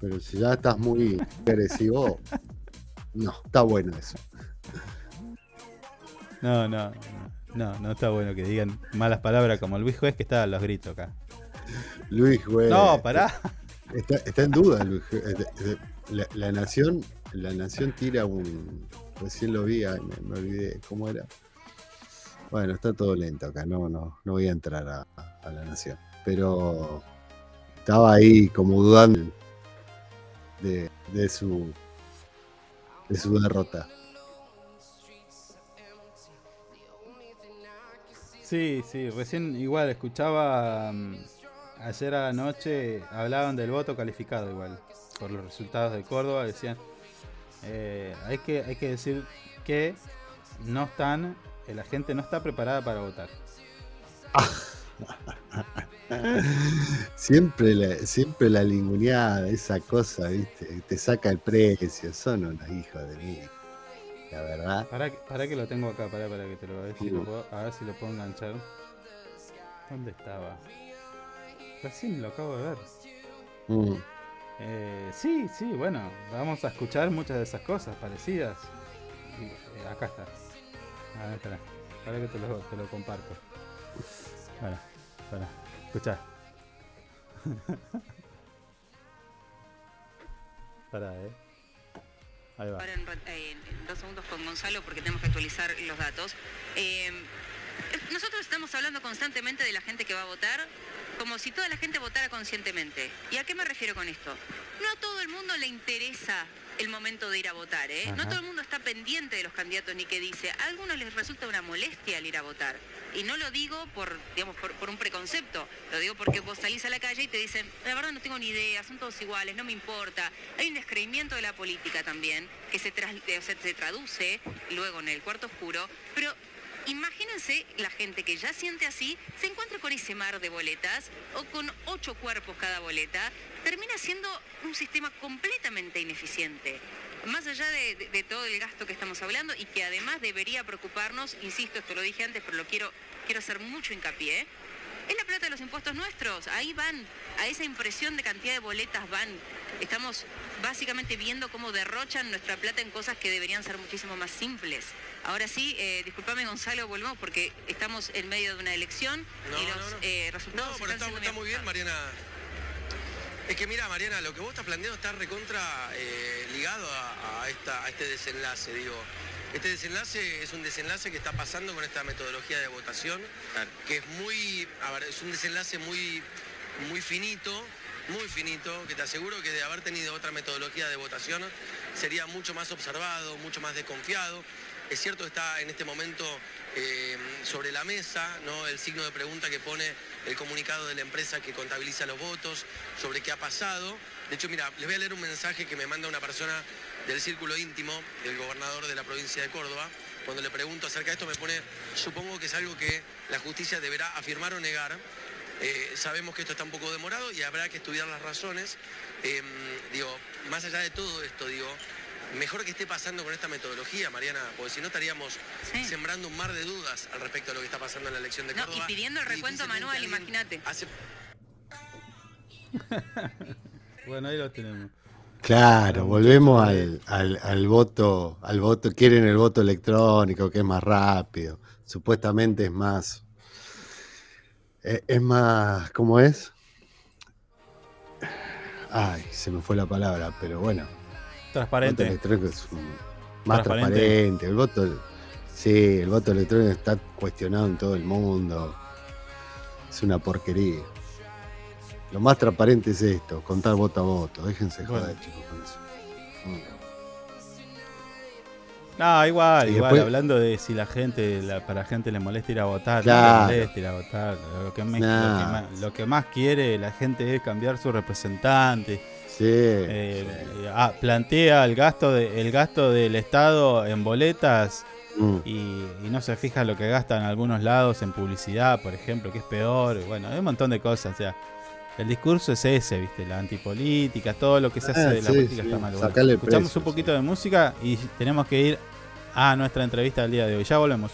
Pero si ya estás muy agresivo, no, está bueno eso. No, no, no, no, está bueno que digan malas palabras como Luis Juez que está a los gritos acá. Luis, güey. No, pará. Está, está en duda, Luis. Juez. Eh, La, la nación, la nación tira un. Recién lo vi, me, me olvidé cómo era. Bueno, está todo lento acá, no, no, no voy a entrar a, la nación. Pero estaba ahí como dudando de, su de su derrota. Sí, sí, recién igual escuchaba mm, ayer anoche hablaban del voto calificado igual por los resultados de Córdoba decían eh, hay que hay que decir que no están la gente no está preparada para votar. Siempre la, siempre la linguneada, esa cosa, ¿viste? Te saca el precio, son unos hijos de mí. La verdad. Para, para que lo tengo acá, para, para que te lo a ver si lo puedo, a ver si lo puedo enganchar. ¿Dónde estaba? Recién lo acabo de ver. Mm. Eh, sí, sí, bueno, vamos a escuchar muchas de esas cosas parecidas. Eh, acá está. A ver, espera, para que te lo, te lo comparto. Para, para, escuchá. para, eh. Ahí va. Ahora en, dos segundos con Gonzalo porque tenemos que actualizar los datos. Eh, nosotros estamos hablando constantemente de la gente que va a votar como si toda la gente votara conscientemente. ¿Y a qué me refiero con esto? No a todo el mundo le interesa el momento de ir a votar, ¿eh? No todo el mundo está pendiente de los candidatos ni que dice. A algunos les resulta una molestia el ir a votar. Y no lo digo por, digamos, por, por un preconcepto, lo digo porque vos salís a la calle y te dicen, la verdad no tengo ni idea, son todos iguales, no me importa. Hay un descreimiento de la política también, que se, tras- se traduce luego en el cuarto oscuro, pero imagínense la gente que ya siente así, se encuentra con ese mar de boletas o con ocho cuerpos cada boleta, termina siendo un sistema completamente ineficiente. Más allá de, todo el gasto que estamos hablando y que además debería preocuparnos, insisto, esto lo dije antes, pero lo quiero, quiero hacer mucho hincapié, es la plata de los impuestos nuestros, ahí van, a esa impresión de cantidad de boletas van. Estamos básicamente viendo cómo derrochan nuestra plata en cosas que deberían ser muchísimo más simples. Ahora sí, eh, disculpame Gonzalo, volvemos porque estamos en medio de una elección y los eh, resultados No, pero están está, siendo está muy bien, Mariana. Es que mira, Mariana, lo que vos estás planteando está recontra eh, ligado a, a esta, a este desenlace, digo. Este desenlace es un desenlace que está pasando con esta metodología de votación, que es muy, a ver, es un desenlace muy, muy finito, muy finito, que te aseguro que de haber tenido otra metodología de votación sería mucho más observado, mucho más desconfiado. Es cierto, está en este momento eh, sobre la mesa el signo de pregunta que pone el comunicado de la empresa que contabiliza los votos sobre qué ha pasado. De hecho, mira, les voy a leer un mensaje que me manda una persona del círculo íntimo del gobernador de la provincia de Córdoba. Cuando le pregunto acerca de esto me pone, supongo que es algo que la justicia deberá afirmar o negar. Eh, sabemos que esto está un poco demorado y habrá que estudiar las razones. Eh, digo, más allá de todo esto, digo, mejor que esté pasando con esta metodología, Mariana, porque si no estaríamos sembrando un mar de dudas al respecto de lo que está pasando en la elección de No, y Córdoba. pidiendo el recuento manual, imagínate. Bueno, ahí lo tenemos. Claro, volvemos al, al, al voto, al voto, quieren el voto electrónico, que es más rápido, supuestamente es más, eh, es más, ¿cómo es? Ay, se me fue la palabra, pero bueno. Transparente. El voto electrónico es un- más Transparente. transparente. El voto, sí, el voto electrónico está cuestionado en todo el mundo. Es una porquería. Lo más transparente es esto, contar voto a voto. Déjense Bueno. joder, chicos, con eso. Mm. No, igual, igual, después- hablando de si la gente, la, para la gente le molesta ir a votar, Claro. le molesta ir a votar. Lo que, me- lo, Nah. que más, lo que más quiere la gente es cambiar su representante. Sí. Eh, ah, plantea el gasto, de, el gasto del Estado en boletas y, no se fija lo que gastan en algunos lados en publicidad, por ejemplo, que es peor. Bueno, hay un montón de cosas. O sea, el discurso es ese, ¿viste? La antipolítica, todo lo que se hace de la política está mal. Bueno, escuchamos un poquito de música y tenemos que ir a nuestra entrevista del día de hoy. Ya volvemos.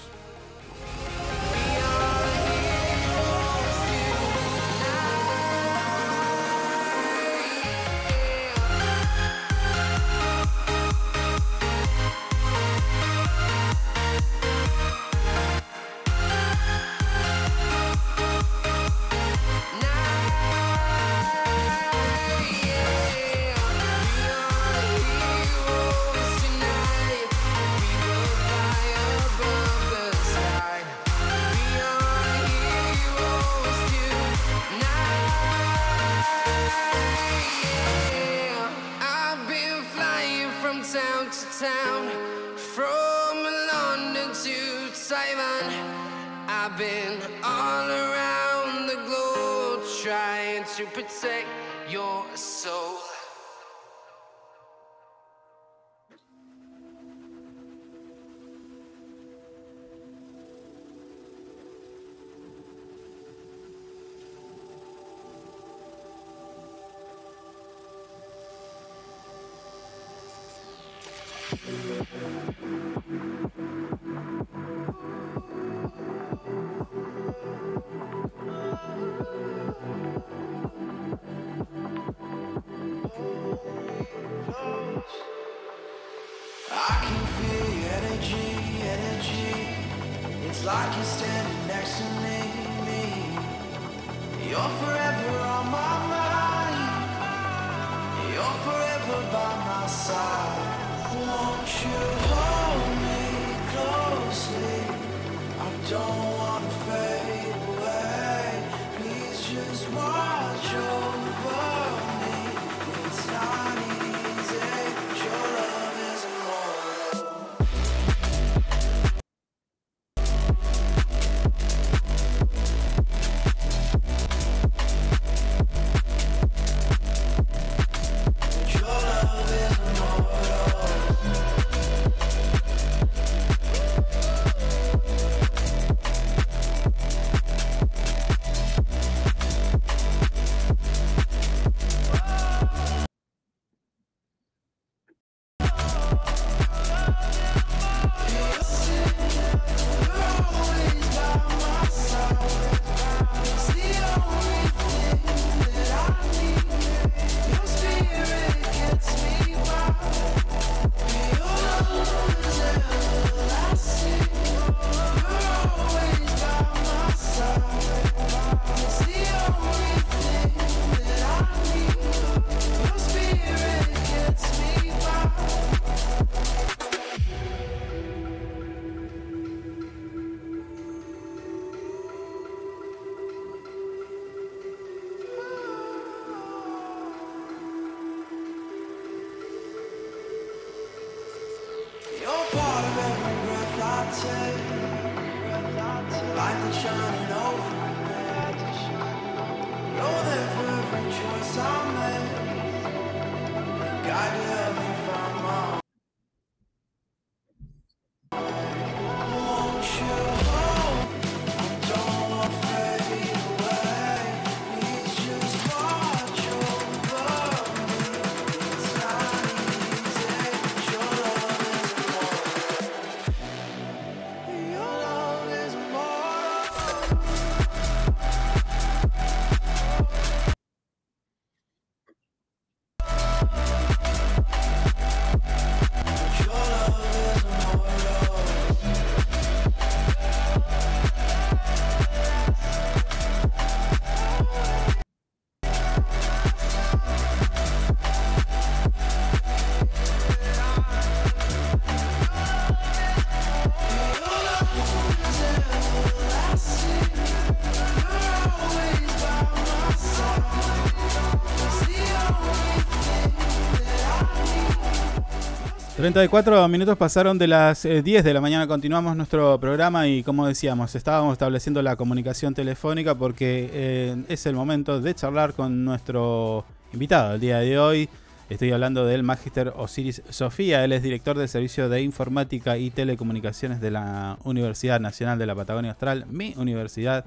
34 minutos pasaron de las eh, 10 de la mañana. Continuamos nuestro programa y, como decíamos, estábamos estableciendo la comunicación telefónica porque eh, es el momento de charlar con nuestro invitado el día de hoy. Estoy hablando del Magister Osiris Sofía. Él es director del Servicio de Informática y Telecomunicaciones de la Universidad Nacional de la Patagonia Austral, mi universidad.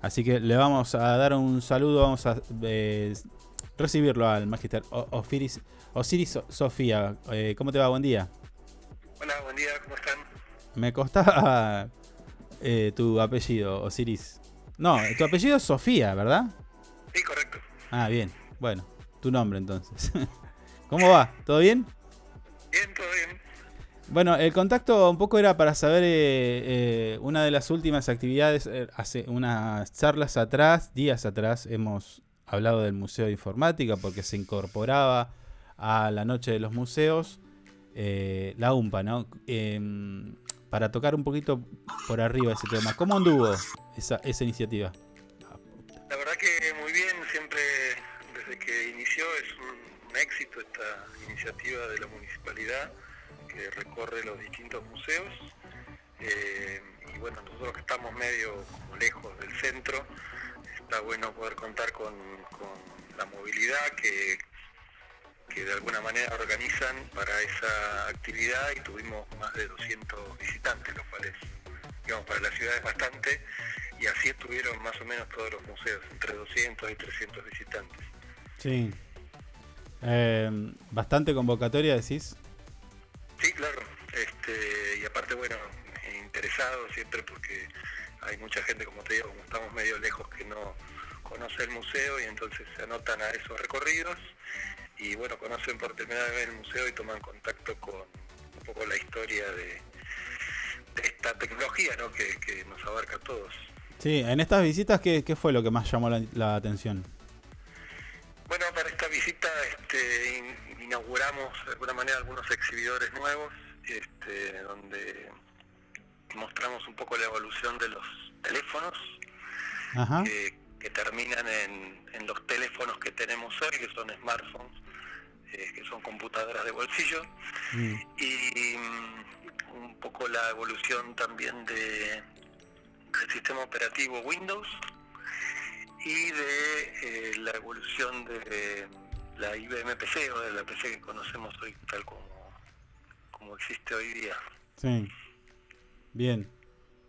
Así que le vamos a dar un saludo, vamos a eh, recibirlo al Magister Osiris, Osiris Sofía. Eh, ¿Cómo te va? Buen día. Hola, buen día, ¿cómo están? Me costaba eh, tu apellido, Osiris. No, tu apellido es Sofía, ¿verdad? Sí, correcto. Ah, bien. Bueno, tu nombre entonces. ¿Cómo va? ¿Todo bien? Bien, todo bien. Bueno, el contacto un poco era para saber eh, eh, una de las últimas actividades, eh, hace unas charlas atrás, días atrás, hemos hablado del Museo de Informática porque se incorporaba a la Noche de los Museos eh, la UMPA, ¿no? Em, para tocar un poquito por arriba ese tema. ¿Cómo anduvo esa, esa iniciativa? La verdad que muy bien, siempre desde que inició es un, un éxito esta iniciativa de la municipalidad que recorre los distintos museos. Eh, y bueno, nosotros que estamos medio como lejos del centro, está bueno poder contar con, con la movilidad que, que de alguna manera organizan para esa actividad y tuvimos más de 200 visitantes, lo cual es, digamos, para la ciudad es bastante y así estuvieron más o menos todos los museos, entre 200 y 300 visitantes. Sí. Em, bastante convocatoria, decís. Sí, claro. Este, y aparte, bueno, interesado siempre porque hay mucha gente, como te digo, como estamos medio lejos, que no conoce el museo y entonces se anotan a esos recorridos y bueno, conocen por primera vez el museo y toman contacto con un poco la historia de, de esta tecnología ¿no? que, que nos abarca a todos. Sí, en estas visitas, ¿qué, qué fue lo que más llamó la, la atención? Bueno, para esta visita este, in- inauguramos de alguna manera algunos exhibidores nuevos, este, donde mostramos un poco la evolución de los teléfonos Ajá. que, que terminan en, en los teléfonos que tenemos hoy, que son smartphones, eh, que son computadoras de bolsillo, Mm. y mm, un poco la evolución también de, del sistema operativo Windows y de eh, la evolución de la IBM PC o de la PC que conocemos hoy tal como, como existe hoy día. Sí. Bien.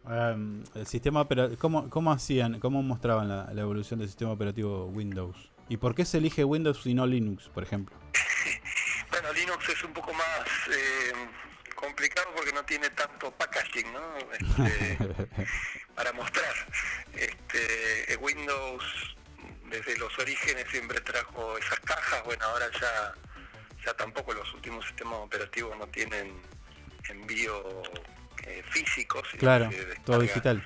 Em, el sistema ¿cómo, ¿Cómo hacían, cómo mostraban la, la evolución del sistema operativo Windows? ¿Y por qué se elige Windows y no Linux, por ejemplo? Bueno, Linux es un poco más eh, complicado porque no tiene tanto packaging, ¿no? Este, para mostrar. Este, Windows desde los orígenes siempre trajo esas cajas, bueno, ahora ya, ya tampoco los últimos sistemas operativos no tienen envío eh, físico, sino Claro, todo digital.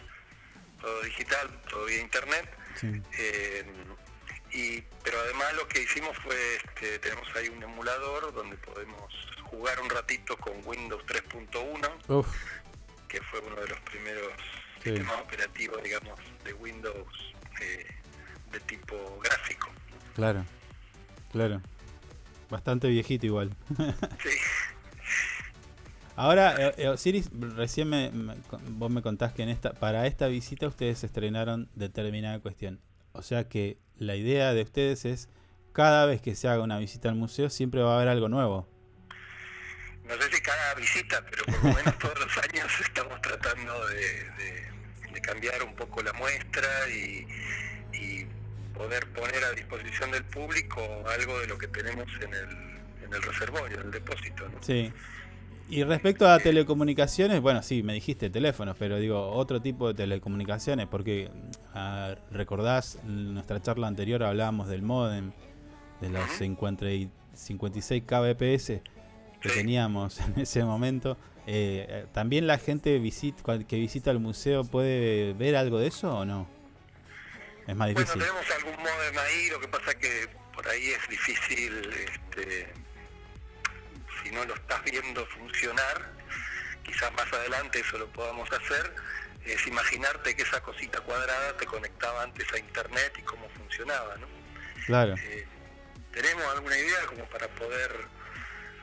todo digital, todo vía internet. Sí. Eh, y, pero además lo que hicimos fue, este, tenemos ahí un emulador donde podemos jugar un ratito con Windows 3.1, Uf, que fue uno de los primeros Sí. sistemas operativos, digamos, de Windows eh, de tipo gráfico. claro. Claro. Bastante viejito igual. Ahora, eh, eh, Osiris, recién me, me- vos me contás que en esta, para esta visita ustedes estrenaron determinada cuestión. O sea que la idea de ustedes es cada vez que se haga una visita al museo siempre va a haber algo nuevo. No sé si cada visita, pero por lo menos todos los años estamos tratando de, de- de cambiar un poco la muestra y, y poder poner a disposición del público algo de lo que tenemos en el, en el reservorio, en el depósito. ¿no? Sí. Y respecto a telecomunicaciones, bueno, sí, me dijiste teléfonos, pero digo, otro tipo de telecomunicaciones, porque ah, recordás en nuestra charla anterior hablábamos del modem, de los 50 y 56 kbps que teníamos en ese momento. Eh, eh, ¿También la gente visit- que visita el museo puede ver algo de eso o no? Es más Bueno, difícil. tenemos algún modem ahí, lo que pasa que por ahí es difícil, este, si no lo estás viendo funcionar, quizás más adelante eso lo podamos hacer, es imaginarte que esa cosita cuadrada te conectaba antes a internet y cómo funcionaba, ¿no? Claro. ¿Tenemos alguna idea como para poder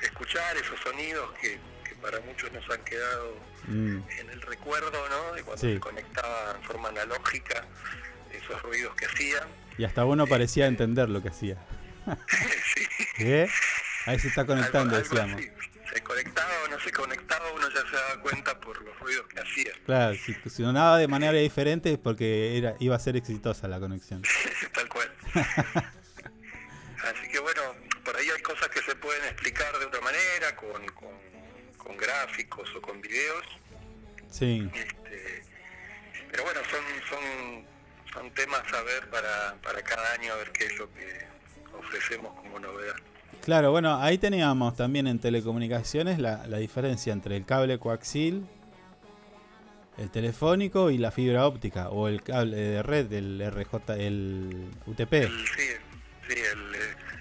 escuchar esos sonidos que, que para muchos nos han quedado Mm, en el recuerdo, ¿no? De cuando Sí. se conectaba en forma analógica, esos ruidos que hacía. Y hasta uno parecía entender lo que hacía. ¿Eh? Ahí se está conectando, Algo- algo decíamos. así. Se conectaba o no se conectaba, uno ya se daba cuenta por los ruidos que hacía. Claro, si sonaba de manera diferente es porque era, iba a ser exitosa la conexión. Tal cual. Así que bueno, por ahí hay cosas que se pueden explicar de otra manera, con, con- con gráficos o con videos. Sí. Este, pero bueno, son, son, son temas a ver para, para cada año, a ver qué es lo que ofrecemos como novedad. Claro, bueno, ahí teníamos también en telecomunicaciones la, la diferencia entre el cable coaxil, el telefónico y la fibra óptica, o el cable de red, el RJ, el UTP. El- sí, sí, el, eh,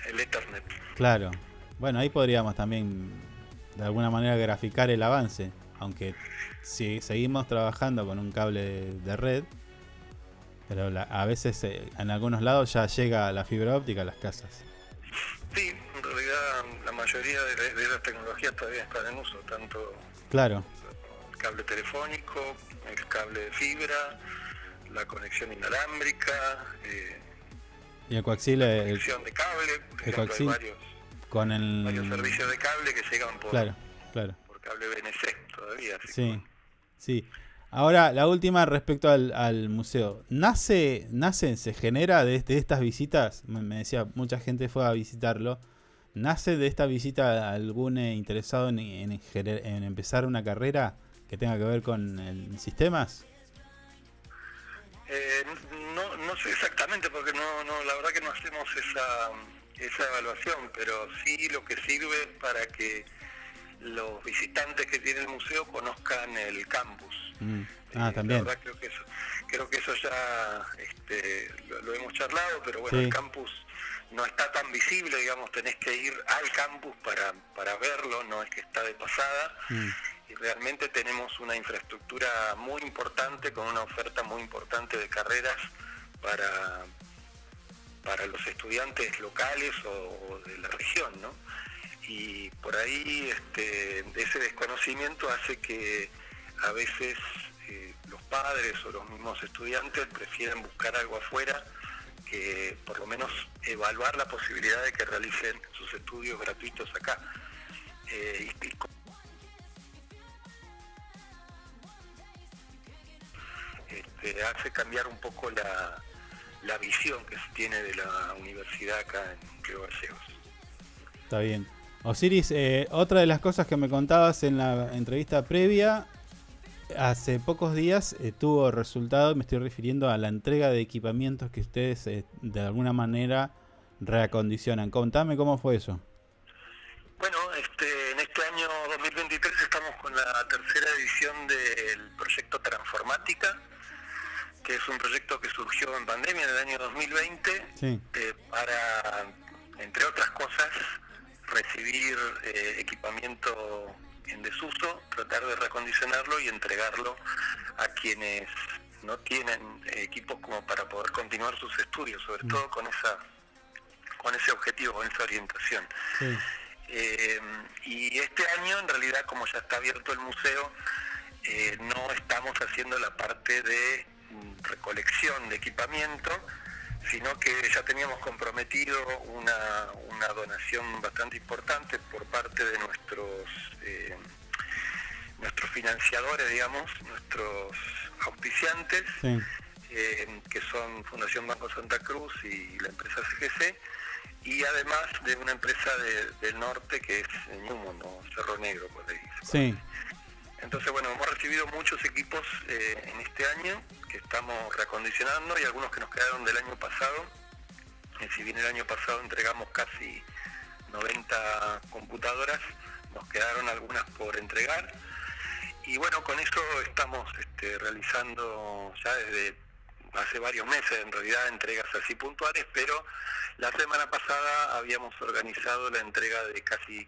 el Ethernet. Claro. Bueno, ahí podríamos también de alguna manera graficar el avance, aunque si seguimos trabajando con un cable de, de red, pero la- a veces eh, en algunos lados ya llega la fibra óptica a las casas. Sí, en realidad la mayoría de, la- de esas tecnologías todavía están en uso, tanto Claro, el cable telefónico, el cable de fibra, la conexión inalámbrica, eh, y el coaxil, eh, el, conexión de cable, por el ejemplo, hay coaxil varios, con varios el... servicios de cable que llegan por, Claro, claro. por cable BNC todavía. así Sí, sí. Ahora, la última respecto al, al museo. ¿Nace, nace, se genera de, de estas visitas? Me, decía, mucha gente fue a visitarlo. ¿Nace de esta visita algún eh, interesado en, en en empezar una carrera que tenga que ver con el, sistemas? Eh, no, no sé exactamente porque no, no, la verdad que no hacemos esa, esa evaluación, pero sí lo que sirve para que los visitantes que tiene el museo conozcan el campus. Mm. Eh, Ah, también. La verdad creo que eso, creo que eso ya este, lo, lo hemos charlado, pero bueno, Sí. el campus no está tan visible, digamos, tenés que ir al campus para, para verlo, no es que está de pasada Mm. y realmente tenemos una infraestructura muy importante con una oferta muy importante de carreras para, para los estudiantes locales o, o de la región, ¿no? Y por ahí este, ese desconocimiento hace que a veces eh, los padres o los mismos estudiantes prefieren buscar algo afuera que por lo menos evaluar la posibilidad de que realicen sus estudios gratuitos acá. Eh, y- y este, hace cambiar un poco la, la visión que se tiene de la universidad acá en Río Gallegos. Está bien. Osiris, eh, otra de las cosas que me contabas en la entrevista previa, hace pocos días eh, tuvo resultado, me estoy refiriendo a la entrega de equipamientos que ustedes eh, de alguna manera reacondicionan. Contame cómo fue eso. Bueno, este, en este año 2023 estamos con la tercera edición del proyecto Transformática, que es un proyecto que surgió en pandemia en el año 2020 Sí. eh, para, entre otras cosas, recibir equipamiento en desuso, tratar de recondicionarlo y entregarlo a quienes no tienen equipos como para poder continuar sus estudios, sobre todo con esa con ese objetivo, con esa orientación. Sí. Eh, y este año, en realidad, como ya está abierto el museo, eh, no estamos haciendo la parte de mm, recolección de equipamiento, sino que ya teníamos comprometido una, una donación bastante importante por parte de nuestros eh, nuestros financiadores, digamos, nuestros auspiciantes, Sí. eh, que son Fundación Banco Santa Cruz y la empresa CGC, y además de una empresa de- del norte que es Ñumo, ¿no? Cerro Negro, por ahí. Sí. Entonces, bueno, hemos recibido muchos equipos eh, en este año que estamos reacondicionando y algunos que nos quedaron del año pasado. Eh, si bien el año pasado entregamos casi 90 computadoras, nos quedaron algunas por entregar. Y bueno, con eso estamos este, realizando ya desde hace varios meses en realidad entregas así puntuales, pero la semana pasada habíamos organizado la entrega de casi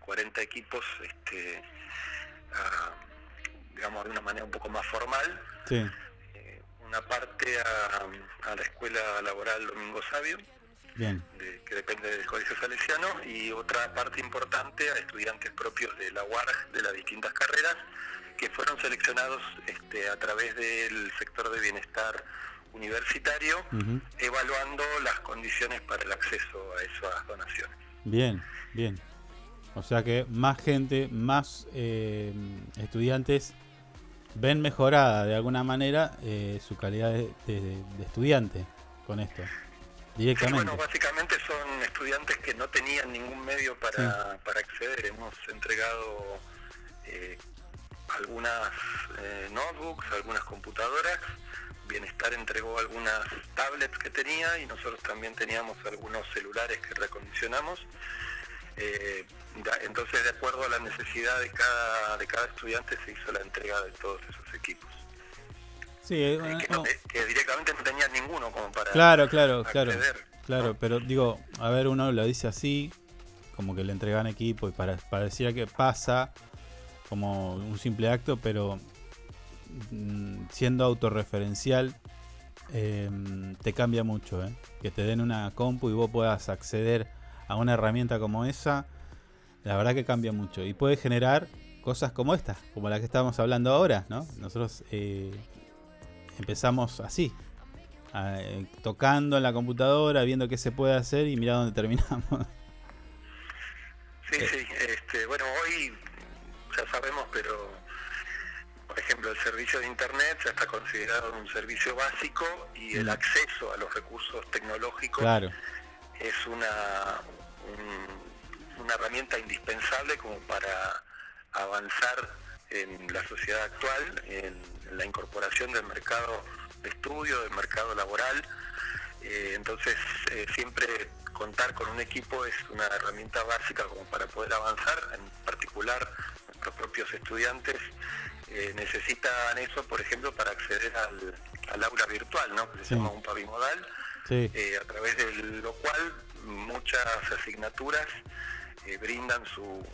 40 equipos, este, a, digamos de una manera un poco más formal, Sí. una parte a, a la Escuela Laboral Domingo Sabio, Bien. de- que depende del Colegio Salesiano, y otra parte importante a estudiantes propios de la UARG de las distintas carreras, que fueron seleccionados este, a través del sector de bienestar universitario, evaluando las condiciones para el acceso a esas donaciones. Bien, bien. O sea que más gente, más eh, estudiantes ven mejorada de alguna manera eh, su calidad de, de- de estudiante con esto. Sí, Directamente. bueno, básicamente son estudiantes que no tenían ningún medio para, para acceder. Hemos entregado eh, algunas eh, notebooks, algunas computadoras. Bienestar entregó algunas tablets que tenía y nosotros también teníamos algunos celulares que recondicionamos. Eh, entonces, de acuerdo a la necesidad de cada, de cada estudiante, se hizo la entrega de todos esos equipos. Sí, eh, Que, no- no- que directamente no tenía ninguno como para Claro, claro, claro. acceder. Claro, pero digo, a ver, uno lo dice así, como que le entregan equipo y para, pareciera que pasa como un simple acto, pero mm, siendo autorreferencial eh, te cambia mucho, ¿eh? Que te den una compu y vos puedas acceder a una herramienta como esa, la verdad que cambia mucho y puede generar cosas como esta, como la que estamos hablando ahora, ¿no? Nosotros eh, empezamos así, eh, tocando en la computadora, viendo qué se puede hacer y mira dónde terminamos. Sí, sí, este, bueno, hoy ya sabemos, pero por ejemplo, el servicio de Internet ya está considerado un servicio básico y el Mm. acceso a los recursos tecnológicos Claro. es una, un- una herramienta indispensable como para avanzar en la sociedad actual, en, en la incorporación del mercado de estudio, del mercado laboral. Eh, entonces, eh, siempre contar con un equipo es una herramienta básica como para poder avanzar, en particular nuestros propios estudiantes eh, necesitan eso, por ejemplo, para acceder al, al aula virtual, ¿no? que se Sí. llama un pavimodal, Sí. a través de lo cual muchas asignaturas eh, brindan su,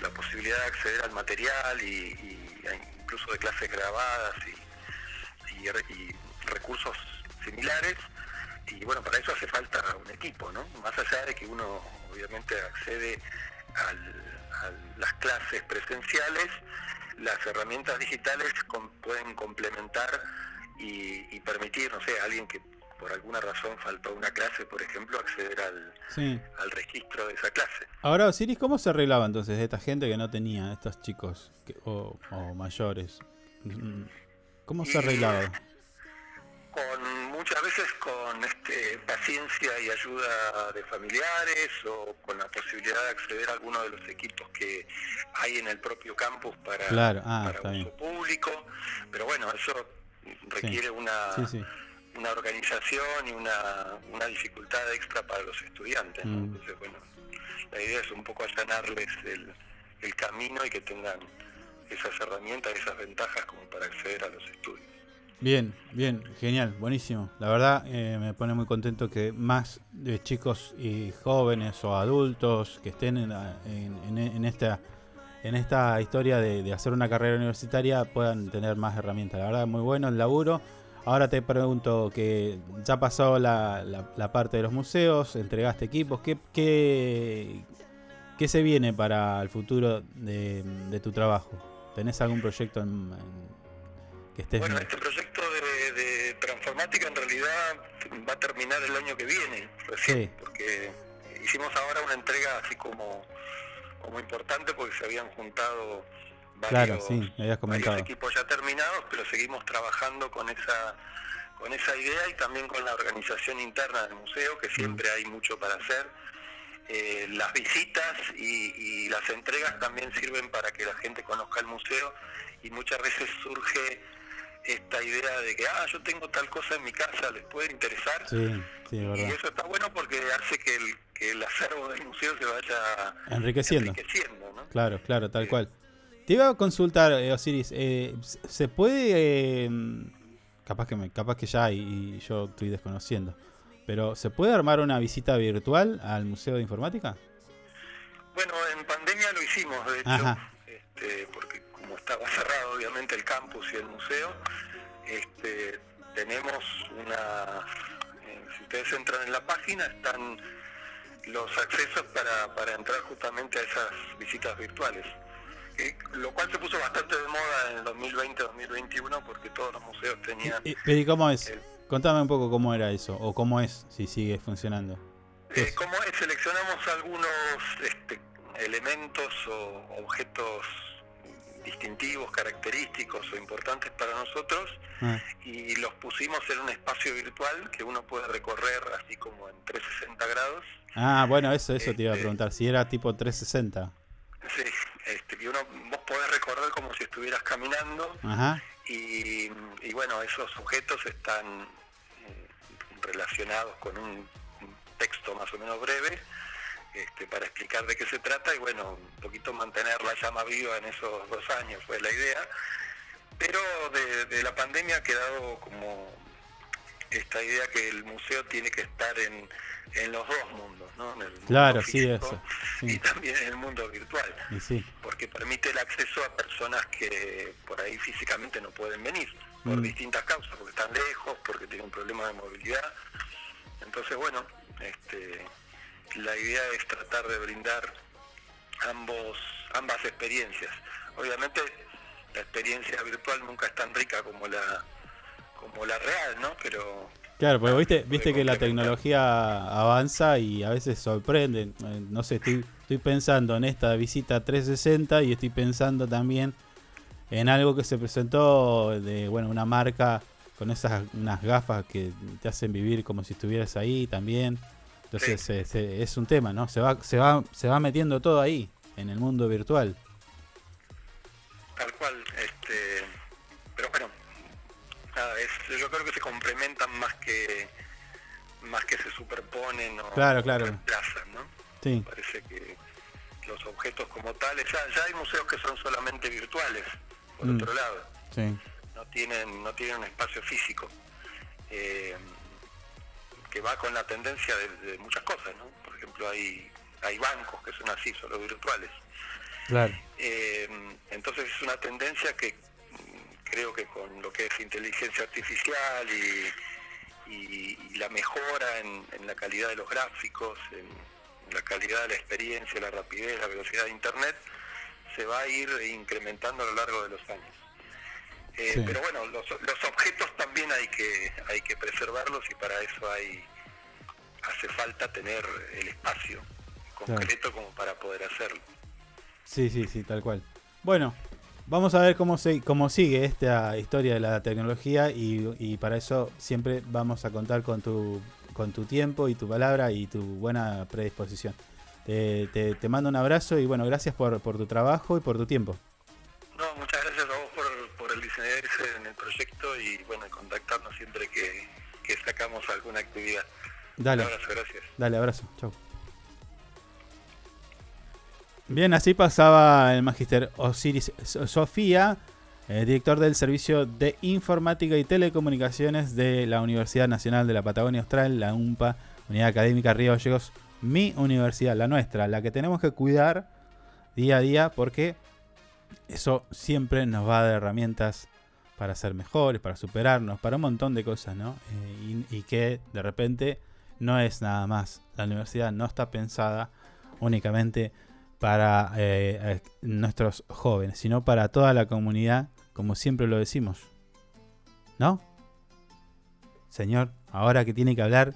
la posibilidad de acceder al material y, incluso de clases grabadas y, y re- y recursos similares. Y bueno, para eso hace falta un equipo, ¿no? Más allá de que uno obviamente accede a las clases presenciales, las herramientas digitales pueden complementar y, y permitir, no sé, a alguien que por alguna razón faltó una clase, por ejemplo, acceder al, Sí. al registro de esa clase. Ahora, Osiris, ¿cómo se arreglaba entonces esta gente que no tenía, estos chicos que- o, o mayores? Mm, ¿Cómo se arreglaba? con muchas veces con este, paciencia y ayuda de familiares o con la posibilidad de acceder a alguno de los equipos que hay en el propio campus para, Claro, ah, para bien. uso público. Pero bueno, eso requiere una, sí. Una organización y una, una dificultad extra para los estudiantes. ¿no? Mm. Entonces, bueno, la idea es un poco allanarles el, el camino y que tengan esas herramientas, esas ventajas como para acceder a los estudios. Bien, bien, genial, buenísimo. La verdad eh, me pone muy contento que más de chicos y jóvenes o adultos que estén en, la- en- en- en esta en esta historia de, de hacer una carrera universitaria puedan tener más herramientas. La verdad, muy bueno el laburo. Ahora te pregunto que ya pasó la, la- la parte de los museos, entregaste equipos. ¿Qué, qué, qué se viene para el futuro de, de tu trabajo? ¿Tenés algún proyecto en- en- que estés Bueno, este proyecto de, de transformática en realidad va a terminar el año que viene, recién, Sí. porque hicimos ahora una entrega así como, como importante porque se habían juntado Claro, varios, sí, me habías varios comentado. equipos ya terminados, pero seguimos trabajando con esa con esa idea y también con la organización interna del museo, que siempre hay mucho para hacer. Eh, las visitas y, y las entregas también sirven para que la gente conozca el museo y muchas veces surge esta idea de que, ah, yo tengo tal cosa en mi casa, les puede interesar. Sí, sí, y eso está bueno porque hace que el, que el acervo del museo se vaya Enriqueciendo. enriqueciendo, ¿no? Claro, claro, tal cual. Te iba a consultar, eh, Osiris, eh, ¿se- ¿se puede, eh, capaz que me, capaz que ya hay y yo estoy desconociendo, pero ¿se puede armar una visita virtual al Museo de Informática? Bueno, en pandemia lo hicimos, de hecho, Ajá. este, porque como estaba cerrado obviamente el campus y el museo, este, tenemos una, eh, si ustedes entran en la página, están los accesos para, para entrar justamente a esas visitas virtuales. Eh, lo cual se puso bastante de moda en el 2020-2021 porque todos los museos tenían ¿y cómo es? Contame un poco cómo era eso, o cómo es, si sigue funcionando. Eh, ¿Cómo es? Seleccionamos algunos este, elementos o objetos distintivos, característicos o importantes para nosotros Ah, y los pusimos en un espacio virtual que uno puede recorrer así como en 360 grados. Ah, bueno, eso, eso te iba a preguntar, si era tipo 360. Sí, este, y uno vos podés recorrer como si estuvieras caminando Ajá. y, y bueno, esos objetos están mm, relacionados con un un texto más o menos breve este, para explicar de qué se trata y bueno, un poquito mantener la llama viva en esos dos años fue la idea. Pero de, de la pandemia ha quedado como esta idea que el museo tiene que estar en, en los dos mundos, ¿no? En el mundo Claro, sí, físico eso. y Sí. también en el mundo virtual Y sí. porque permite el acceso a personas que por ahí físicamente no pueden venir, por Mm. distintas causas, porque están lejos, porque tienen un problema de movilidad. Entonces, bueno, este, la idea es tratar de brindar ambos ambas experiencias. Obviamente, la experiencia virtual nunca es tan rica como la como la real, ¿no? Pero Claro, porque viste, viste que la tecnología avanza y a veces sorprende. Eh, No sé, estoy, estoy pensando en esta visita 360 y estoy pensando también en algo que se presentó de bueno una marca con esas unas gafas que te hacen vivir como si estuvieras ahí también. Entonces eh, se- es un tema, ¿no? Se va, se va, se va metiendo todo ahí en el mundo virtual. tal cual, este, bueno, nada, es, yo creo que se complementan más que más que se superponen o Claro, claro. reemplazan, ¿no? Sí. Parece que los objetos como tales, ya, ya hay museos que son solamente virtuales, por Mm. otro lado, Sí. no tienen, no tienen un espacio físico, eh, que va con la tendencia de, de muchas cosas, ¿no? Por ejemplo, hay, hay bancos que son así, solo virtuales. Claro. Eh, entonces es una tendencia que creo que con lo que es inteligencia artificial y, y- y la mejora en, en la calidad de los gráficos, en la calidad de la experiencia, la rapidez, la velocidad de Internet, se va a ir incrementando a lo largo de los años. Eh, Sí. Pero bueno, los, los objetos también hay que, hay que preservarlos y para eso hay hace falta tener el espacio concreto como para poder hacerlo. Sí, sí, sí, tal cual. Bueno, vamos a ver cómo, se, cómo sigue esta historia de la tecnología y, y para eso siempre vamos a contar con tu, con tu tiempo y tu palabra y tu buena predisposición. Te, te- te mando un abrazo y bueno, gracias por, por tu trabajo y por tu tiempo. No, muchas gracias a vos por, por el licenciarse en el proyecto y bueno, contactarnos siempre que, que sacamos alguna actividad. Dale. Un abrazo, gracias. Dale, abrazo. Chau. Bien, así pasaba el magister Osiris So- Sofía, eh, director del Servicio de Informática y Telecomunicaciones de la Universidad Nacional de la Patagonia Austral, la UMPA, Unidad Académica Río Gallegos, mi universidad, la nuestra, la que tenemos que cuidar día a día porque eso siempre nos va a dar herramientas para ser mejores, para superarnos, para un montón de cosas, ¿no? Eh, y, y que de repente no es nada más. La universidad no está pensada únicamente para eh, eh, nuestros jóvenes, sino para toda la comunidad, como siempre lo decimos. ¿No? Señor, ahora que tiene que hablar,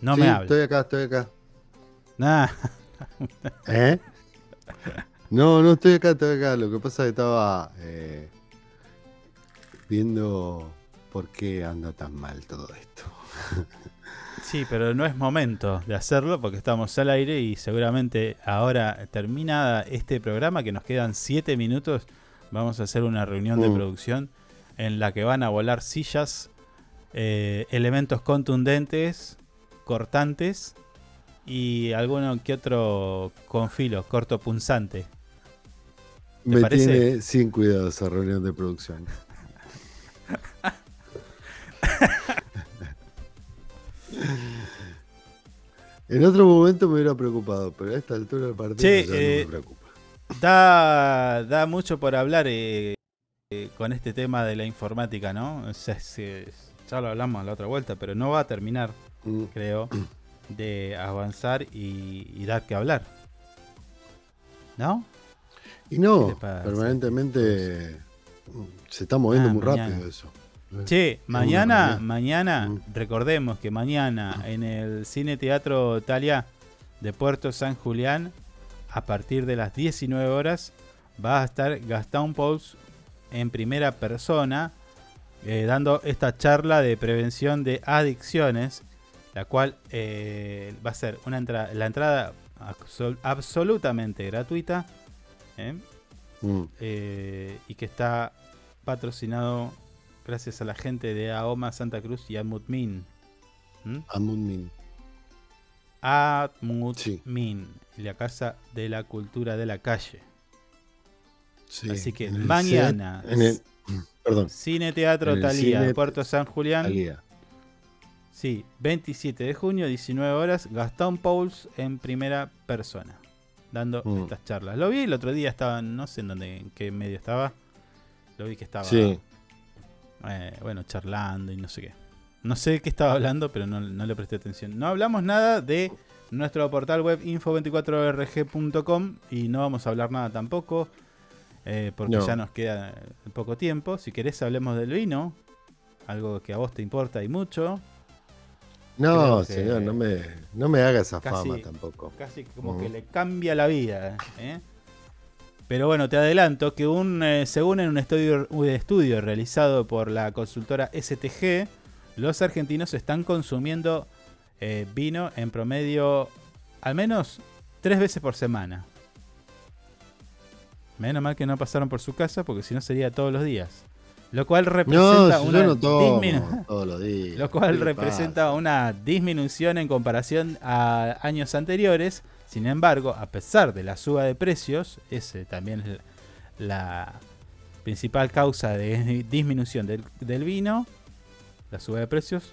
no Sí, me hable. Estoy acá, estoy acá. Nah. ¿Eh? No, no estoy acá, estoy acá. Lo que pasa es que estaba eh, viendo por qué anda tan mal todo esto. Sí, pero no es momento de hacerlo porque estamos al aire y seguramente ahora terminada este programa, que nos quedan 7 minutos, vamos a hacer una reunión de Mm. producción en la que van a volar sillas, eh, elementos contundentes, cortantes y alguno que otro con filo, corto punzante. ¿Te Me parece? tiene sin cuidado esa reunión de producción. En otro momento me hubiera preocupado, pero a esta altura del partido ya no eh, me preocupa. Da, da mucho por hablar eh, eh, con este tema de la informática, ¿no? O sea, se- ya lo hablamos la otra vuelta, pero no va a terminar, Mm. creo, de avanzar y, y dar que hablar. ¿No? Y ¿Qué no, permanentemente se está moviendo Ah, muy mañana. rápido eso. Che, mañana, mañana, recordemos que mañana en el Cine Teatro Talia de Puerto San Julián, a partir de las 19 horas, va a estar Gastón Pous en primera persona, eh, dando esta charla de prevención de adicciones, la cual eh, va a ser una la entrada absol- absolutamente gratuita. ¿eh? Mm. y que está patrocinado gracias a la gente de AOMA Santa Cruz y Amutmin. ¿Mm? Amutmin. Amutmin, la Casa de la Cultura de la Calle. Sí, Así que en mañana, set- en el- perdón. Cine Teatro Talía cine Puerto San Julián. Talía. Sí, 27 de junio, 19 horas, Gastón Pauls en primera persona, dando Mm. estas charlas. Lo vi el otro día, estaba, no sé en dónde, en qué medio estaba. Lo vi que estaba, Sí. Eh, bueno, charlando y no sé qué. No sé de qué estaba hablando, pero no, no le presté atención. No hablamos nada de nuestro portal web info24rg.com y no vamos a hablar nada tampoco, eh, porque No. ya nos queda poco tiempo. Si querés, hablemos del vino, algo que a vos te importa y mucho. No, que señor, no me, no me haga esa casi- fama tampoco. Casi como que le cambia la vida. ¿eh? Pero bueno, te adelanto que un, eh, según en un estudio, un estudio realizado por la consultora STG, los argentinos están consumiendo eh, vino en promedio al menos tres veces por semana. Menos mal que no pasaron por su casa porque si no sería todos los días. Lo cual representa una no tomo todos los días. lo cual ¿Qué le representa una disminución en comparación a años anteriores. Sin embargo, a pesar de la suba de precios, ese también es la principal causa de disminución del, del vino, la suba de precios.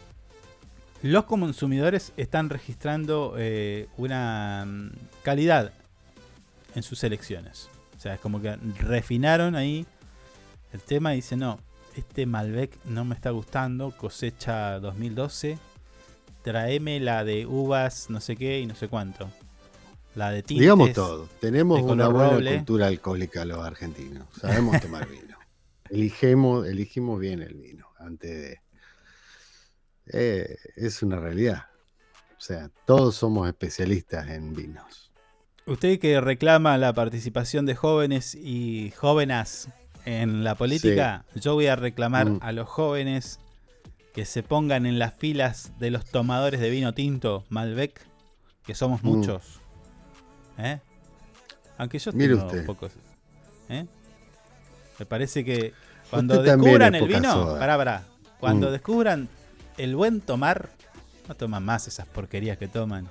Los consumidores están registrando eh, una mm, calidad en sus elecciones. O sea, es como que refinaron ahí el tema y dicen, no, este Malbec no me está gustando, cosecha 2012, tráeme la de uvas no sé qué y no sé cuánto. La de tintes. Digamos todo. Tenemos una buena roble. cultura alcohólica los argentinos. Sabemos tomar vino. Eligemos, elegimos bien el vino antes de. Eh, es una realidad. O sea, todos somos especialistas en vinos. Usted que reclama la participación de jóvenes y jóvenes en la política, yo voy a reclamar Mm. a los jóvenes que se pongan en las filas de los tomadores de vino tinto Malbec, que somos Mm. ¿Eh? Aunque yo Mire tengo usted. pocos. ¿eh? Me parece que cuando Usted descubran es el vino, soda. pará, pará. cuando Mm. descubran el buen tomar, no toman más esas porquerías que toman.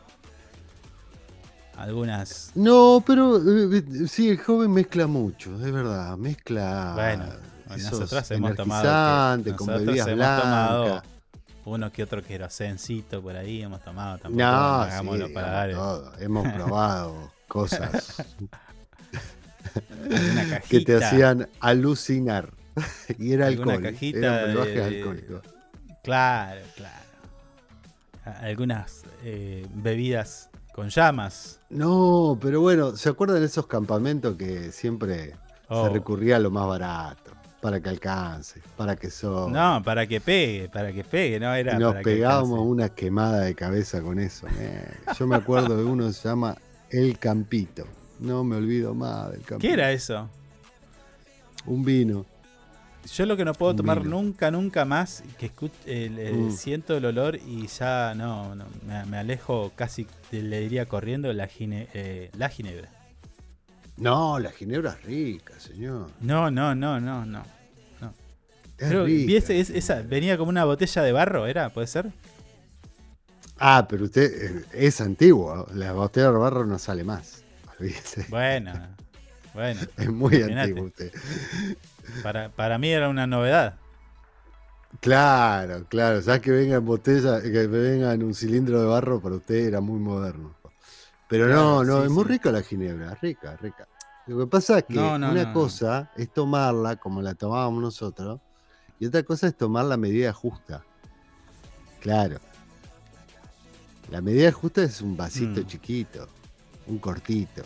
Algunas No, pero eh, sí, el joven mezcla mucho, es verdad. Mezcla. Bueno, nosotros hemos tomado. que- con nosotros bebidas hemos blancas. tomado uno que otro querosencito por ahí, hemos tomado tampoco. No, sí, paladares. todo. Hemos probado cosas que te hacían alucinar. y era alcohol. cajita Eran brebajes de- alcohólicos. Claro, claro. Algunas eh, bebidas con llamas. No, pero bueno, ¿se acuerdan de esos campamentos que siempre Oh. se recurría a lo más barato? Para que alcance, para que so. No, para que pegue, para que pegue, no era Y nos para que pegábamos alcance. una quemada de cabeza con eso. Yo me acuerdo de uno que se llama El Campito. No me olvido más del Campito. ¿Qué era eso? Un vino. Yo lo que no puedo Un tomar vino. nunca, nunca más, que escu- el- el- Mm. siento el olor y ya no, no, me, me alejo casi, le diría corriendo, la, gine- eh, la ginebra. No, la ginebra es rica, señor. No, no, no, no, no. no. Es rica, vi ese- es- esa, venía como una botella de barro, ¿era? ¿Puede ser? Ah, pero usted eh, es antiguo. La botella de barro no sale más. Olvídese. Bueno, bueno. Es muy antiguo usted. Para, para mí era una novedad. Claro, claro. Ya que venga en botella, que venga en un cilindro de barro, para usted era muy moderno. Pero no, Claro, no, sí, es muy sí. rica la ginebra, es rica, es rica. Lo que pasa es que No, no, una no. cosa es tomarla como la tomábamos nosotros, y otra cosa es tomar la medida justa. Claro. La medida justa es un vasito Mm. chiquito, un cortito.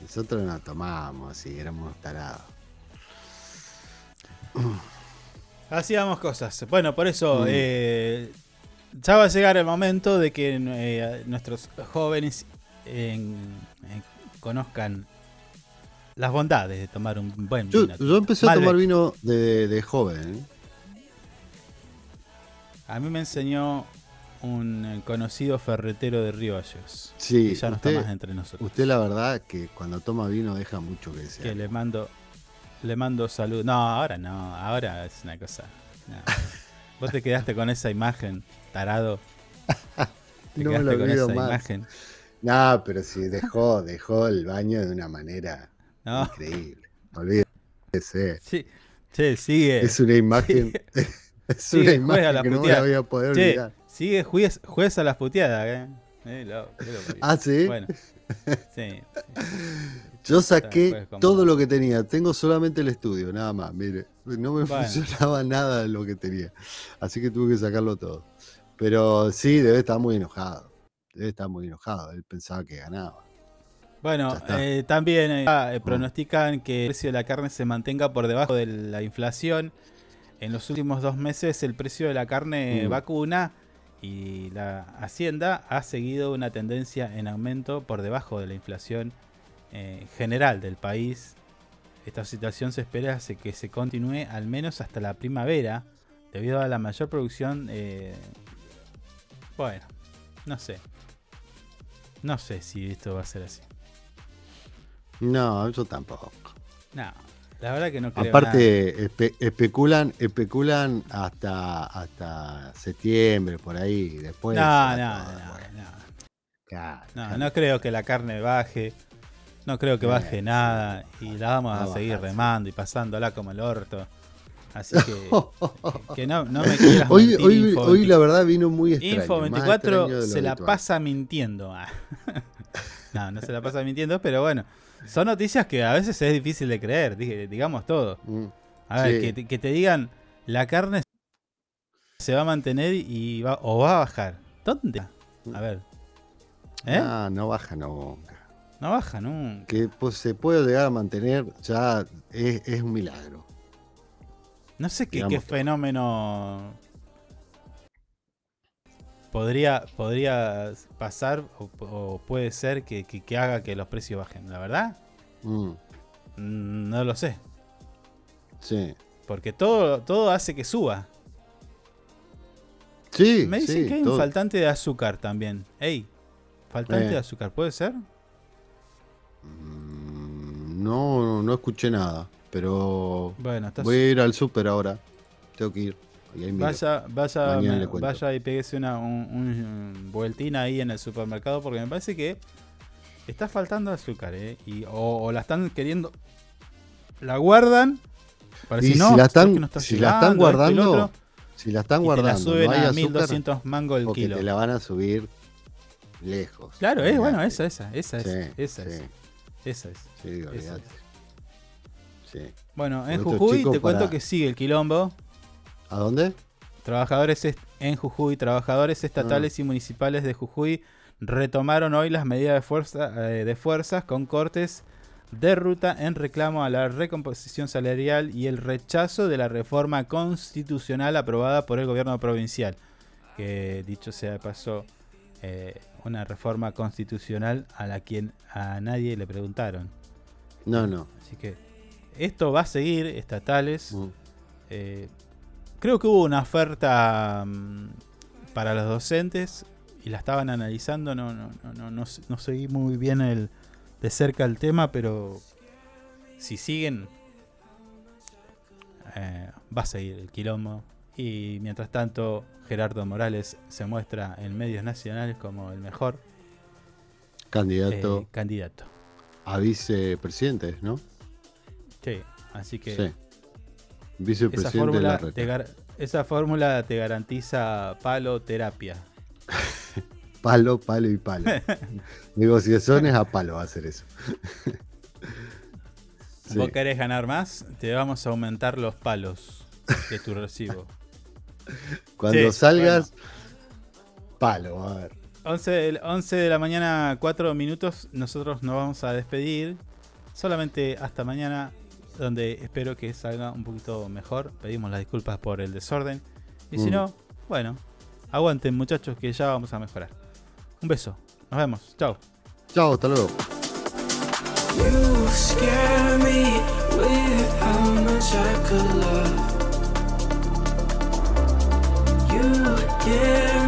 Nosotros no tomábamos así, éramos tarados. Hacíamos cosas. Bueno, por eso Mm. eh, ya va a llegar el momento de que eh, nuestros jóvenes en- en- conozcan las bondades de tomar un buen Yo, vino. yo empecé a tomar vino de, de joven. ¿eh? A mí me enseñó un eh, conocido ferretero de Río Gallegos. Sí, que ya no usted, está más entre nosotros. usted la verdad que cuando toma vino deja mucho que desear. Que le mando le mando salud. No, ahora no, ahora es una cosa. no. Vos te quedaste con esa imagen, tarado. Te No me lo con esa más. imagen. No, pero sí, dejó, dejó el baño de una manera No. increíble. Olvídese. Sí, che, sigue. Es una imagen. es una imagen que no me puteada. la voy a poder Che, olvidar. Sigue, juez, juez a las puteadas, ¿eh? Eh, lo- qué lo- Ah, ¿sí? Bueno, sí. Yo saqué todo lo que tenía. Tengo solamente el estudio, nada más. Mire, no me Bueno. funcionaba nada de lo que tenía. Así que tuve que sacarlo todo. Pero sí, debe estar muy enojado. Debe estar muy enojado. Él pensaba que ganaba. Bueno, eh, también eh, ah, eh, pronostican que el precio de la carne se mantenga por debajo de la inflación. En los últimos dos meses el precio de la carne Mm. vacuna y la hacienda ha seguido una tendencia en aumento por debajo de la inflación eh, general del país. Esta situación se espera que se continúe al menos hasta la primavera debido a la mayor producción. eh, bueno, no sé. No sé si esto va a ser así. No, yo tampoco. No, la verdad que no creo Aparte, espe- especulan, especulan hasta, hasta septiembre, por ahí. Después. No, no, no, no. Claro, No, creo que la carne baje. No creo que baje Bien, nada. Y la vamos Va a seguir remando y pasándola como el orto. Así que, que no, no me quieras Hoy, mentir, hoy, Info hoy 20 la verdad vino muy extraño. Info más 24 extraño de lo se la habitual. pasa mintiendo. No, no se la pasa mintiendo, pero bueno. Son noticias que a veces es difícil de creer, digamos todo. Mm, A ver, sí. que, te- que te digan, la carne se va a mantener y va, o va a bajar. ¿Dónde? A ver. ¿Eh? Ah, no baja nunca. No baja nunca. Que pues, se puede llegar a mantener ya es, es un milagro. No sé qué fenómeno podría, podría pasar o, o puede ser que, que- que haga que los precios bajen. La verdad, Mm, mm, no lo sé. sí. Porque todo, todo hace que suba. Sí, Me dicen sí, que hay un faltante de azúcar también. Ey, faltante Eh. de azúcar, ¿puede ser? No, no escuché nada. Pero Bueno, voy a ir al súper ahora. Tengo que ir. Y ahí. Vaya, vaya, me- cuento. vaya y pégese una un, un vueltina ahí en el supermercado porque me parece que está faltando azúcar, ¿eh? Y, o, o la están queriendo. La guardan. Para Y si no, la están, no si la están llegando, y lo guardando, si la están te la guardando, suben no hay a azúcar, 1200 mango el kilo. te la van a subir lejos. Claro, es bueno, esa, esa, esa es. Sí, esa sí. es. Esa es. Sí, esa olvídate. es. Bueno, en Jujuy te cuento para- que sigue el quilombo. ¿A dónde? Trabajadores en Jujuy, trabajadores estatales y municipales de Jujuy retomaron hoy las medidas de fuerza eh, de fuerzas con cortes de ruta en reclamo a la recomposición salarial y el rechazo de la reforma constitucional aprobada por el gobierno provincial. Que dicho sea de paso, eh, una reforma constitucional a la quien a nadie le preguntaron. No, no. Así que esto va a seguir, estatales. Eh, creo que hubo una oferta mm, para los docentes y la estaban analizando. No, no, no, no, no, no seguí muy bien el, de cerca el tema, pero si siguen, eh, va a seguir el quilombo. Y mientras tanto, Gerardo Morales se muestra en medios nacionales como el mejor Candidato eh, candidato. a vicepresidente, ¿no? Sí, así que Sí. Esa Vicepresidente de la fórmula, te esa fórmula te garantiza palo terapia. Palo, palo y palo. Negociaciones a palo va a hacer eso. Sí. ¿Vos querés ganar más? Te vamos a aumentar los palos de tu recibo. Cuando Sí, salgas, palo, a ver. 11, de- 11 de la mañana, 4 minutos. Nosotros nos vamos a despedir. Solamente hasta mañana, donde espero que salga un poquito mejor. Pedimos las disculpas por el desorden. Y si Mm. no, bueno, aguanten muchachos que ya vamos a mejorar. Un beso. Nos vemos. Chao. Chao, hasta luego. You scare me with how much I could love. You give